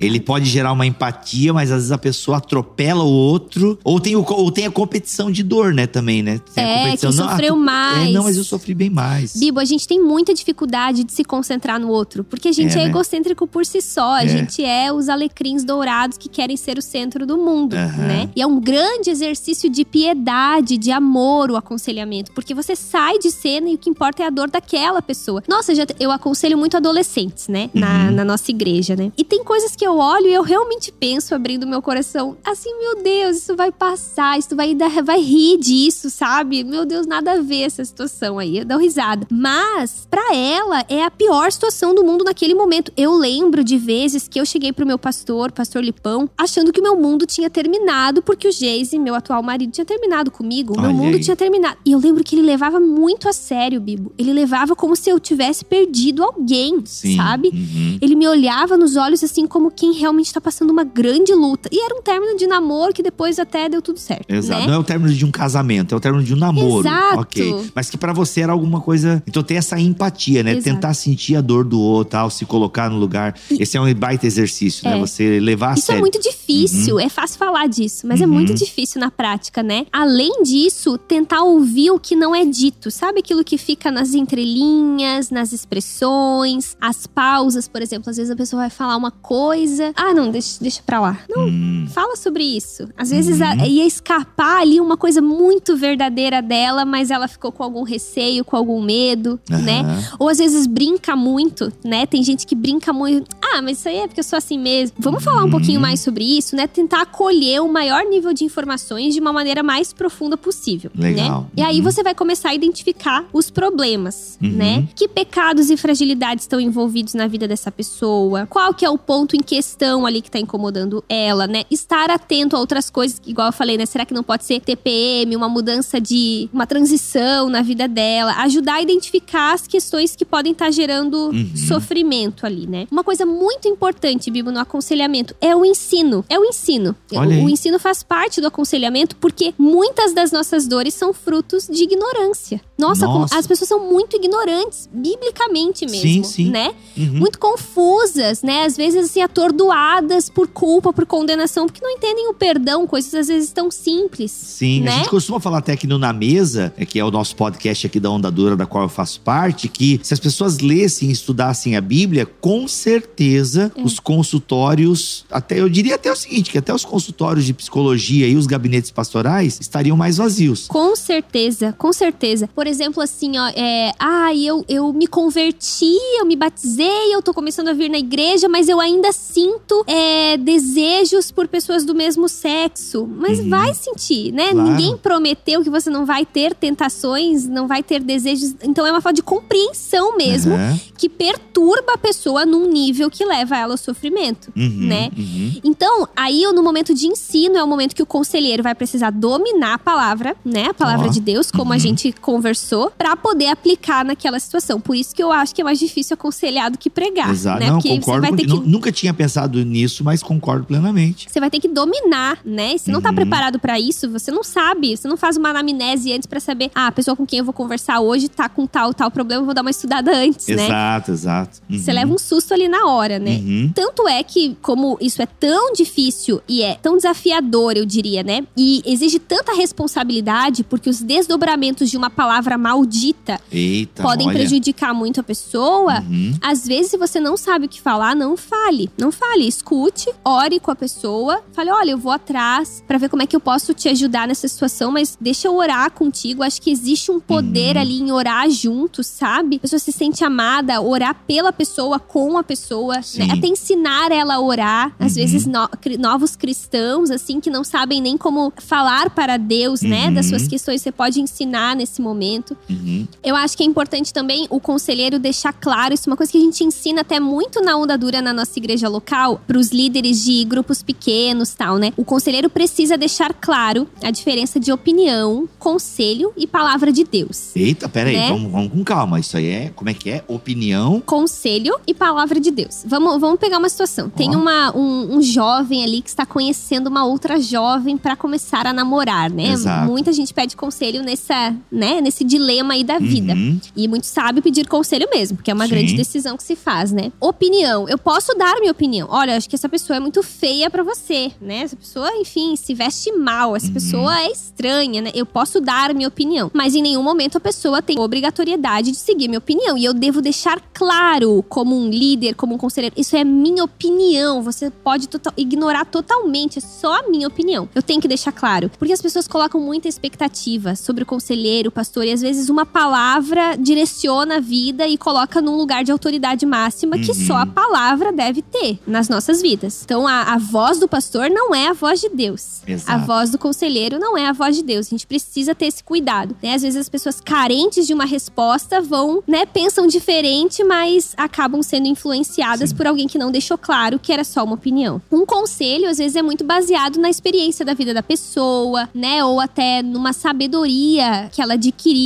Ele pode gerar uma empatia, mas às vezes a pessoa atropela o outro. Ou tem, o, ou tem a competição de dor, né, também, né? Tem a É, competição, quem não, sofreu mais. É, não, mas eu sofri bem mais. Bibo, a gente tem muita dificuldade de se concentrar no outro, porque a gente É, é, né? egocêntrico por si só. A É. gente é os alecrins dourados que querem ser o centro do mundo, Aham. né? E é um grande exercício de piedade, de amor o aconselhamento, porque você sai de cena e o que importa é a dor daquela pessoa. Nossa, já, eu aconselho muito adolescentes, né? Na, Uhum. na nossa igreja, né? E tem coisas que eu olho e eu realmente penso, abrindo meu coração, assim, meu Deus, isso vai passar, isso vai, dar, vai rir disso, sabe? Meu Deus, nada a ver essa situação aí. Eu dou risada. Mas, pra ela, é a pior situação do mundo naquele momento. Eu lembro de vezes que eu cheguei pro meu pastor, pastor Lipão, achando que o meu mundo tinha terminado, porque o Geise, meu atual marido, tinha terminado comigo. O meu Olha mundo aí. tinha terminado. E eu lembro que ele levava muito a sério, Bibo. Ele levava como se eu tivesse perdido alguém, Sim. sabe? Uhum. Ele me olhava nos olhos assim como quem realmente tá passando uma grande luta. E era um término de namoro que depois até deu tudo certo, Exato. né? Não é o término de um casamento, é o término de um namoro. Exato. Ok. Mas que pra você era alguma coisa. Então tem essa empatia, né? Exato. Tentar sentir a dor do outro, tal, se colocar no lugar. Esse é um baita exercício, né? É. Você levar a Isso é sério. muito difícil, é fácil falar disso, mas é Uhum. muito difícil na prática, né? Além disso, tentar ouvir o que não é dito, sabe aquilo que fica nas entrelinhas, nas expressões, as pausas, por exemplo, às vezes a pessoa vai falar uma coisa, ah, não, deixa, deixa pra lá. Não, Hum. fala sobre isso. Às vezes a- Uhum. ia escapar ali uma coisa muito verdadeira dela, mas ela ficou com algum receio, com algum medo, né? Aham. Ou às vezes brinca muito, né? Tem gente que brinca muito. Ah, mas isso aí é porque eu sou assim mesmo. Vamos falar um Uhum. pouquinho mais sobre isso, né? Tentar acolher o maior nível de informações de uma maneira mais profunda possível, Legal. né? E aí Uhum. você vai começar a identificar os problemas, Uhum. né? Que pecados e fragilidades estão envolvidos na vida dessa pessoa? Qual que é o ponto em questão ali que tá incomodando ela, né? Estar atento a outras coisas, igual eu falei, né? Será que não pode ser TPM, uma mudança de uma transição na vida dela? Ajudar a identificar as questões que podem estar gerando Uhum. sofrimento ali, né? Uma coisa muito importante, Bibo, no aconselhamento é o ensino. É o ensino. O, o ensino faz parte do aconselhamento porque muitas das nossas dores são frutos de ignorância. Nossa, como- Nossa. as pessoas são muito ignorantes, biblicamente mesmo, Sim, sim. né? Uhum. Muito confusas, né? Às vezes assim atordoadas por culpa, por condenação, porque não entendem o perdão, coisas às vezes tão simples. Sim, né? a gente costuma falar até aqui no Na Mesa, é, que é o nosso podcast aqui da Onda Dura, da qual eu faço parte, que se as pessoas lessem e estudassem a Bíblia, com certeza É. os consultórios, até eu diria até o seguinte, que até os consultórios de psicologia e os gabinetes pastorais estariam mais vazios. Com certeza, com certeza. Por exemplo, assim, ó, é, ah, eu, eu me converti, eu me batizei, eu tô começando a vir na igreja, mas eu ainda sinto é, desejos por pessoas do mesmo sexo. Mas Uhum. vai sentir, né? Claro. Ninguém prometeu que você não vai ter tentações, não vai ter desejos. Então é uma falta de compreensão mesmo Aham. que perturba a pessoa num nível que leva ela ao sofrimento, Uhum, né? uhum. Então, aí no momento de ensino é o momento que o conselheiro vai precisar dominar a palavra, né? A palavra Ó. de Deus, como a Uhum. gente conversou, pra poder aplicar naquela situação. Por isso que eu acho que é mais difícil aconselhar do que pregar, Exato. né? Não, Porque você concordo. vai com- ter que nu- Nunca tinha pensado nisso, mas concordo plenamente. você vai ter que dominar, né? Se não tá Uhum. preparado pra isso, você não sabe. Você não faz uma anamnese antes pra saber, ah, a pessoa com quem eu vou conversar hoje tá com tal, tal problema, eu vou dar uma estudada antes, né? Exato, exato. Você Uhum. leva um susto ali na hora, né? Uhum. Tanto é que, como isso é tão difícil e é tão desafiador, eu diria, né? E exige tanta responsabilidade, porque os desdobramentos de uma palavra maldita Eita, podem olha. prejudicar muito a pessoa. Uhum. Às vezes, se você não sabe o que falar, não fale. Não fale. Escute, ore com a pessoa. Fale, olha, eu vou atrás pra ver como é que eu posso te ajudar nessa situação, mas deixa eu orar contigo. Acho que existe um poder Uhum. ali em orar juntos, sabe? A pessoa se sente amada, orar pela pessoa, com a pessoa. Né? Até ensinar ela a orar. Às Uhum. vezes, no- novos cristãos, assim, que não sabem nem como falar para Deus, né? Das Uhum. suas questões, você pode ensinar nesse momento. Uhum. Eu acho que é importante também o conselheiro deixar claro, isso é uma coisa que a gente ensina até muito na onda dura na nossa igreja local, para os líderes de grupos pequenos tal, né? O conselheiro precisa deixar claro a diferença de opinião, conselho e palavra de Deus. Eita, peraí, Né? vamos, vamos com calma. Isso aí é, como é que é? Opinião. Conselho e palavra de Deus. Vamos, vamos pegar uma situação. Tem uma, um, um jovem ali que está conhecendo uma outra jovem para começar a namorar, né? Exato. Muita gente pede conselho nessa, né, nesse dilema aí da vida. Uhum. E muito sábio pedir conselho mesmo, porque é uma Sim. grande decisão que se faz, né? Opinião. Eu posso dar minha opinião. Olha, acho que essa pessoa é muito feia pra você, né? Essa pessoa, enfim, se veste mal. Essa Uhum. pessoa é estranha, né? Eu posso dar minha opinião. Mas em nenhum momento a pessoa tem obrigatoriedade de seguir minha opinião. E eu devo deixar claro, como um líder, como um conselheiro, isso é minha opinião. Você pode total- ignorar totalmente, é só a minha opinião. Eu tenho que deixar claro. Porque as pessoas colocam muita expectativa sobre o conselheiro, o pastor, e às vezes uma palavra direciona a vida e coloca num lugar de autoridade máxima que Uhum. só a palavra deve ter nas nossas vidas. Então a, a voz do pastor não é a voz de Deus. Exato. A voz do conselheiro não é a voz de Deus. A gente precisa ter esse cuidado. Né? Às vezes as pessoas carentes de uma resposta vão, né, pensam diferente, mas acabam sendo influenciadas Sim. por alguém que não deixou claro que era só uma opinião. Um conselho, às vezes, é muito baseado na experiência da vida da pessoa, né? Ou até numa sabedoria que ela adquiriu.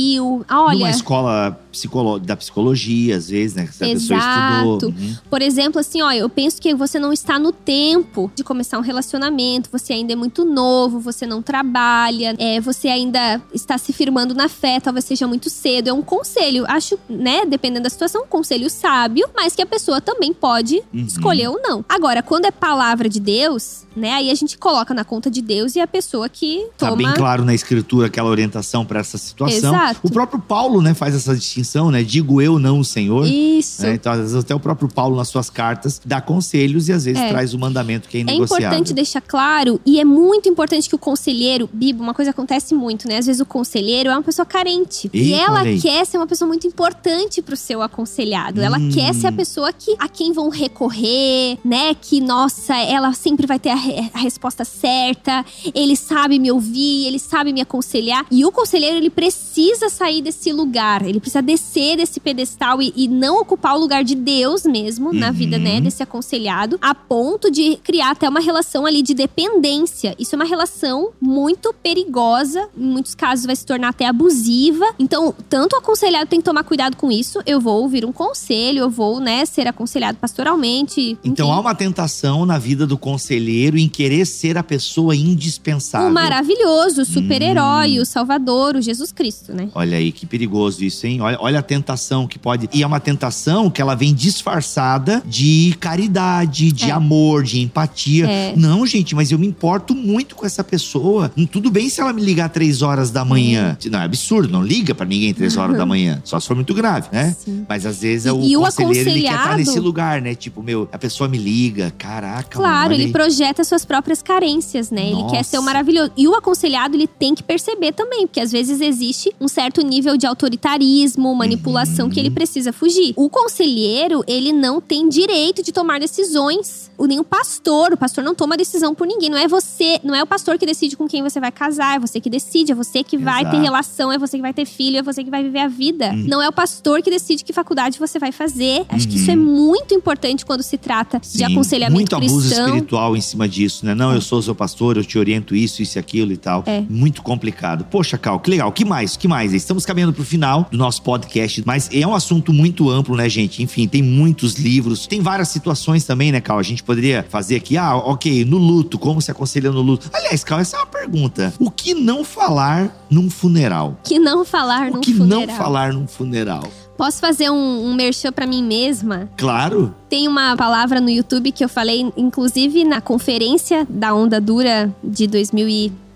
Ah, Olha, Numa escola psicolo- da psicologia, às vezes, né? Essa pessoa Exato. estudou. Uhum. Por exemplo, assim, ó, eu penso que você não está no tempo de começar um relacionamento, você ainda é muito novo, você não trabalha, é, você ainda está se firmando na fé, talvez seja muito cedo. É um conselho, acho, né, dependendo da situação, um conselho sábio, mas que a pessoa também pode Uhum. escolher ou não. Agora, quando é palavra de Deus, né, aí a gente coloca na conta de Deus e a pessoa que Tá toma. bem claro na escritura aquela orientação para essa situação. Exato. O próprio Paulo, né, faz essa distinção, né? Digo eu, não o Senhor. Isso. né? Então, às vezes, até o próprio Paulo, nas suas cartas, dá conselhos e às vezes É. traz o mandamento que é É inegociável. importante deixar claro, e é muito importante que o conselheiro, Bibo, uma coisa acontece muito, né? Às vezes o conselheiro é uma pessoa carente. e Eita, ela olha aí. quer ser uma pessoa muito importante pro seu aconselhado. Ela Hum. quer ser a pessoa que, a quem vão recorrer, né? Que, nossa, ela sempre vai ter a, re- a resposta certa, ele sabe me ouvir, ele sabe me aconselhar. E o conselheiro, ele precisa sair desse lugar, ele precisa descer desse pedestal e, e não ocupar o lugar de Deus mesmo na Uhum. vida, né? Desse aconselhado, a ponto de criar até uma relação ali de dependência. Isso é uma relação muito perigosa, em muitos casos vai se tornar até abusiva. Então, tanto o aconselhado tem que tomar cuidado com isso. Eu vou ouvir um conselho, eu vou, né, ser aconselhado pastoralmente. Então enfim. há uma tentação na vida do conselheiro em querer ser a pessoa indispensável. o maravilhoso, o super-herói, Hum. o salvador, o Jesus Cristo, né? Olha aí, que perigoso isso, hein? Olha, olha a tentação que pode. E é uma tentação que ela vem disfarçada de caridade, de É. amor, de empatia. É. Não, gente, mas eu me importo muito com essa pessoa. Hum, Tudo bem se ela me ligar três horas da manhã. Não, é absurdo, não liga pra ninguém três horas da manhã. Só se for muito grave, né? Sim. Mas às vezes o, E- e o conselheiro ele quer estar aconselhado- nesse lugar, né? Tipo, meu, a pessoa me liga, caraca. Claro, ele aí. projeta suas próprias carências, né? Ele quer ser o Nossa. maravilhoso. E o aconselhado, ele tem que perceber também, porque às vezes existe um certo nível de autoritarismo, manipulação que ele Uhum. precisa fugir. O conselheiro, ele não tem direito de tomar decisões. O nem o pastor, o pastor não toma decisão por ninguém. Não é você, não é o pastor que decide com quem você vai casar, é você que decide, é você que vai Exato. ter relação, é você que vai ter filho, é você que vai viver a vida. Uhum. Não é o pastor que decide que faculdade você vai fazer. Acho que isso é muito importante quando se trata de Sim, aconselhamento muito abuso cristão. espiritual em cima disso, né? Não, eu sou seu pastor, eu te oriento isso, isso e aquilo e tal. É. Muito complicado. Poxa, Cal, que legal. Que mais? Que mais? Estamos caminhando pro final do nosso podcast, mas é um assunto muito amplo, né, gente? Enfim, tem muitos livros, tem várias situações também, né, Cal? A gente poderia fazer aqui, ah, ok, no luto, como se aconselha no luto. Aliás, Cal, essa é uma pergunta. O que não falar num funeral? Que não falar O num que funeral. não falar num funeral? Posso fazer um, um merchan pra mim mesma? Claro. Tem uma palavra no YouTube que eu falei, inclusive na conferência da Onda Dura de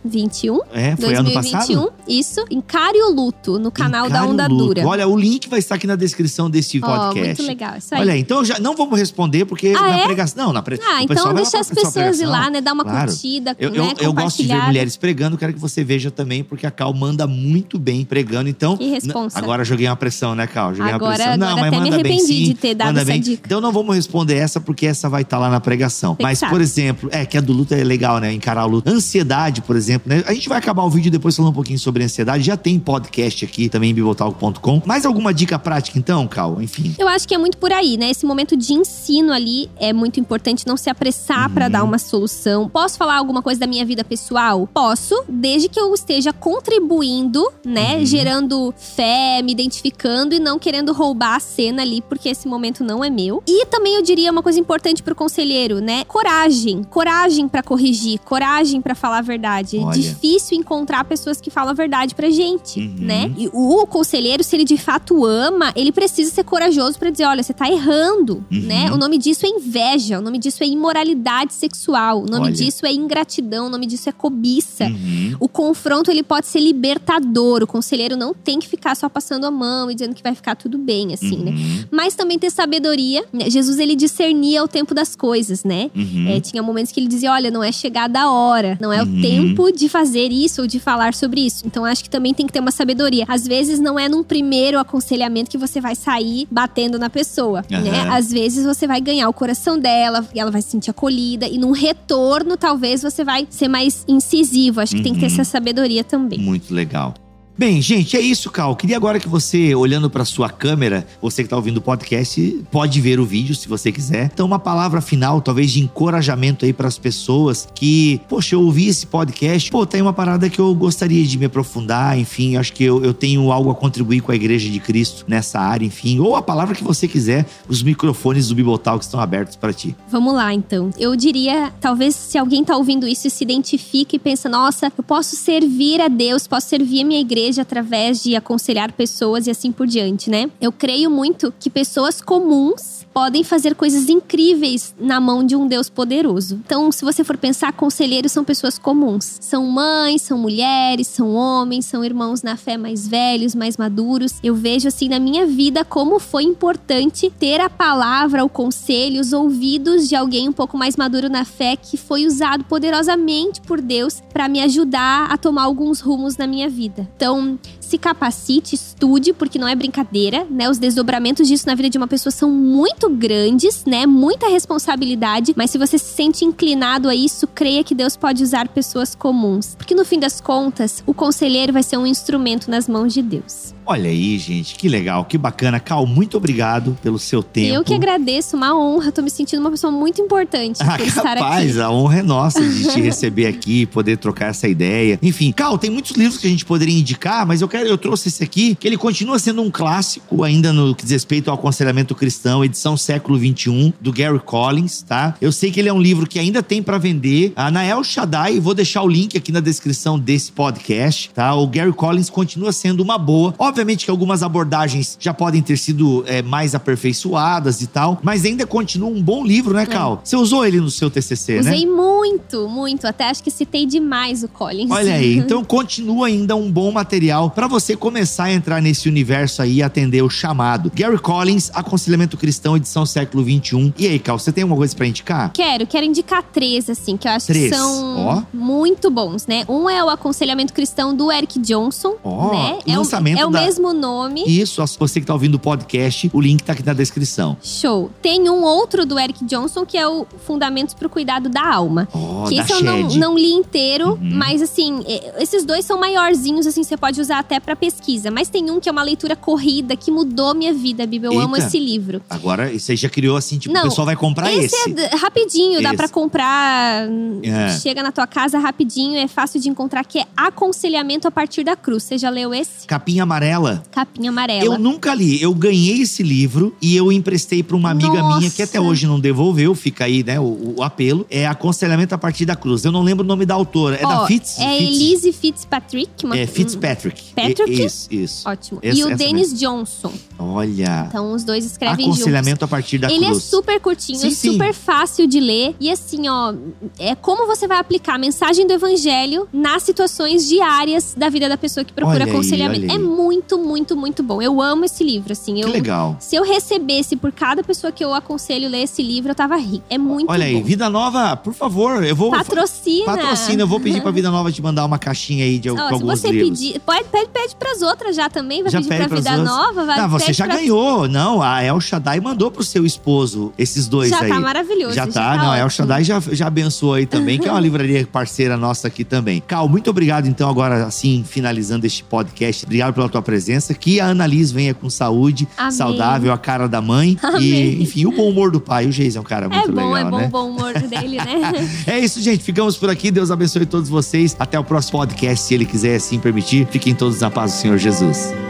2021. É, foi ano 2021, passado? isso. Encare o luto no canal da Encare o Onda. Dura. Olha, o link vai estar aqui na descrição desse Ó, podcast. muito legal, isso aí. Olha, então já não vamos responder porque Ah, na é? pregação. Não, na pre... ah, então deixa as pessoas ir pregação. lá, né? Dar uma Claro. curtida, Eu, né? eu, eu gosto de ver mulheres pregando, quero que você veja também, porque a Cal manda muito bem pregando. Então, Que responsa. agora joguei uma pressão, né, Cal? Joguei Agora- uma pressão. agora não, mas até me manda bem arrependi sim. de ter dado essa bem. dica. Então não vamos responder essa, porque essa vai estar lá na pregação. Tem Mas, por exemplo, é que a do luto é legal, né? Encarar o luto. Ansiedade, por exemplo, né? A gente vai acabar o vídeo depois falando um pouquinho sobre ansiedade. Já tem podcast aqui também em bibotalk.com. Mais alguma dica prática, então, Cal? Enfim. Eu acho que é muito por aí, né? Esse momento de ensino ali é muito importante não se apressar pra Uhum. dar uma solução. Posso falar alguma coisa da minha vida pessoal? Posso, desde que eu esteja contribuindo, né? Uhum. Gerando fé, me identificando e não querendo roubar a cena ali, porque esse momento não é meu. E também eu diria uma coisa importante pro conselheiro, né? Coragem. Coragem pra corrigir, coragem pra falar a verdade. Olha. Difícil encontrar pessoas que falam a verdade pra gente, Uhum. né? E o conselheiro, se ele de fato ama, ele precisa ser corajoso pra dizer: olha, você tá errando, Uhum. né? O nome disso é inveja, o nome disso é imoralidade sexual, o nome Olha. disso é ingratidão, o nome disso é cobiça. Uhum. O confronto ele pode ser libertador. O conselheiro não tem que ficar só passando a mão e dizendo que vai ficar tudo bem, assim, né? Uhum. Mas também ter sabedoria. né? Jesus ele discernia o tempo das coisas, né? Uhum. É, tinha momentos que ele dizia: olha, não é chegada a hora, não é Uhum. o tempo de fazer isso ou de falar sobre isso. Então acho que também tem que ter uma sabedoria. Às vezes não é num primeiro aconselhamento que você vai sair batendo na pessoa, né? Aham. Às vezes você vai ganhar o coração dela e ela vai se sentir acolhida. E num retorno, talvez você vai ser mais incisivo. Acho que tem que ter Uhum. essa sabedoria também. Muito legal. Bem, gente, é isso, Cal. Queria agora que você, olhando para sua câmera, você que tá ouvindo o podcast, pode ver o vídeo se você quiser. Então, uma palavra final, talvez de encorajamento aí para as pessoas que, poxa, eu ouvi esse podcast, pô, tem uma parada que eu gostaria de me aprofundar, enfim, acho que eu, eu tenho algo a contribuir com a Igreja de Cristo nessa área, enfim, ou a palavra que você quiser, os microfones do Bibotal que estão abertos para ti. Vamos lá, então. Eu diria, talvez se alguém tá ouvindo isso e se identifica e pensa, nossa, eu posso servir a Deus, posso servir a minha igreja através de aconselhar pessoas e assim por diante, né? Eu creio muito que pessoas comuns podem fazer coisas incríveis na mão de um Deus poderoso. Então, se você for pensar, conselheiros são pessoas comuns. São mães, são mulheres, são homens, são irmãos na fé mais velhos, mais maduros. Eu vejo assim na minha vida como foi importante ter a palavra, o conselho, os ouvidos de alguém um pouco mais maduro na fé que foi usado poderosamente por Deus para me ajudar a tomar alguns rumos na minha vida. Então, se capacite, estude, porque não é brincadeira, né? Os desdobramentos disso na vida de uma pessoa são muito grandes, né? Muita responsabilidade, mas se você se sente inclinado a isso, creia que Deus pode usar pessoas comuns. Porque no fim das contas, o conselheiro vai ser um instrumento nas mãos de Deus. Olha aí, gente, que legal, que bacana. Cal, muito obrigado pelo seu tempo. Eu que agradeço, uma honra. Tô me sentindo uma pessoa muito importante Ah, [LAUGHS] por estar capaz, aqui. a honra é nossa de te [LAUGHS] receber aqui, poder trocar essa ideia. Enfim, Cal, tem muitos livros que a gente poderia indicar, mas eu quero, eu trouxe esse aqui, que ele continua sendo um clássico ainda no que diz respeito ao aconselhamento cristão, edição século XXI, do Gary Collins, tá? Eu sei que ele é um livro que ainda tem pra vender. A Nael Shaddai, vou deixar o link aqui na descrição desse podcast, tá? O Gary Collins continua sendo uma boa. Obviamente que algumas abordagens já podem ter sido é, mais aperfeiçoadas e tal, mas ainda continua um bom livro, né, Cal? Você usou ele no seu TCC, né? Usei muito, muito. Até acho que citei demais o Collins. Olha aí, [LAUGHS] então continua ainda um bom material para você começar a entrar nesse universo aí e atender o chamado. Gary Collins, Aconselhamento Cristão, edição século 21. E aí, Cal, você tem alguma coisa para indicar? Quero, quero indicar três, assim, que eu acho Três. que são Ó. muito bons, né? Um é o Aconselhamento Cristão do Eric Johnson, Ó, né? É o, lançamento é o da- mesmo nome. Isso, você que tá ouvindo o podcast, o link tá aqui na descrição. Show. Tem um outro do Eric Johnson, que é o Fundamentos para o Cuidado da Alma. Ó, que esse eu não, não li inteiro, Uhum. mas assim, é, esses dois são maiorzinhos, assim, você pode usar até pra pesquisa. Mas tem um que é uma leitura corrida que mudou minha vida, Bíblia. Eu amo Eita. esse livro. Agora, você já criou assim, tipo, Não, o pessoal vai comprar esse. é d- rapidinho, dá Esse. pra comprar. hum, É. Chega na tua casa rapidinho, é fácil de encontrar, que é Aconselhamento a partir da Cruz. Você já leu esse? Capinha amarela. Capinha amarela. Eu nunca li. Eu ganhei esse livro e eu emprestei pra uma amiga Nossa. minha que até hoje não devolveu. Fica aí, né, o, o apelo. É Aconselhamento a partir da cruz. Eu não lembro o nome da autora. É da Ó, Fitz? É Fitz- Elise Fitzpatrick. Uma, É Fitzpatrick. Patrick? E- Isso, isso. Ótimo. Essa- e o Dennis Johnson. Olha. Então os dois escrevem juntos. Aconselhamento a partir da Ele é cruz. super curtinho, Sim, sim. super fácil de ler. E assim, ó, é como você vai aplicar a mensagem do evangelho nas situações diárias da vida da pessoa que procura Olha aí, aconselhamento. aí. É muito, muito, muito bom. Eu amo esse livro, assim. Que Eu, legal. Se eu recebesse por cada pessoa que eu aconselho ler esse livro, eu tava rica. É muito Olha aí, bom. Vida Nova, por favor, eu vou. Patrocina. Patrocina, eu vou pedir pra Vida Nova te mandar uma caixinha aí de Ó, com se alguns você livros. pedir, pode, pede, pede pras outras já também, vai Já pedir pede pra Vida outras. Nova, vai Não, você pede já pra- ganhou. Não, a El Shaddai mandou pro seu esposo esses dois Já aí. tá maravilhoso. Já tá, não, a El. Shaddai já, já abençoou aí também, que é uma [LAUGHS] livraria parceira nossa aqui também. Cal, muito obrigado então agora, assim, finalizando este podcast. Obrigado pela tua presença. Que a Annalise venha com saúde, Amém. saudável, a cara da mãe. E, Amém. enfim, o bom humor do pai. O Geis é um cara muito É bom, legal, é bom né? o bom humor dele, né? [LAUGHS] É isso, gente. Ficamos por aqui. Deus abençoe todos vocês. Até o próximo podcast, se ele quiser assim permitir. Fiquem todos na paz do Senhor Jesus.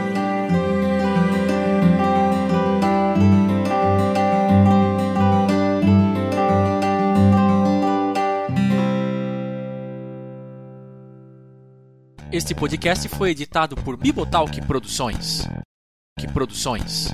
Este podcast foi editado por Bibotalk Produções. Que Produções.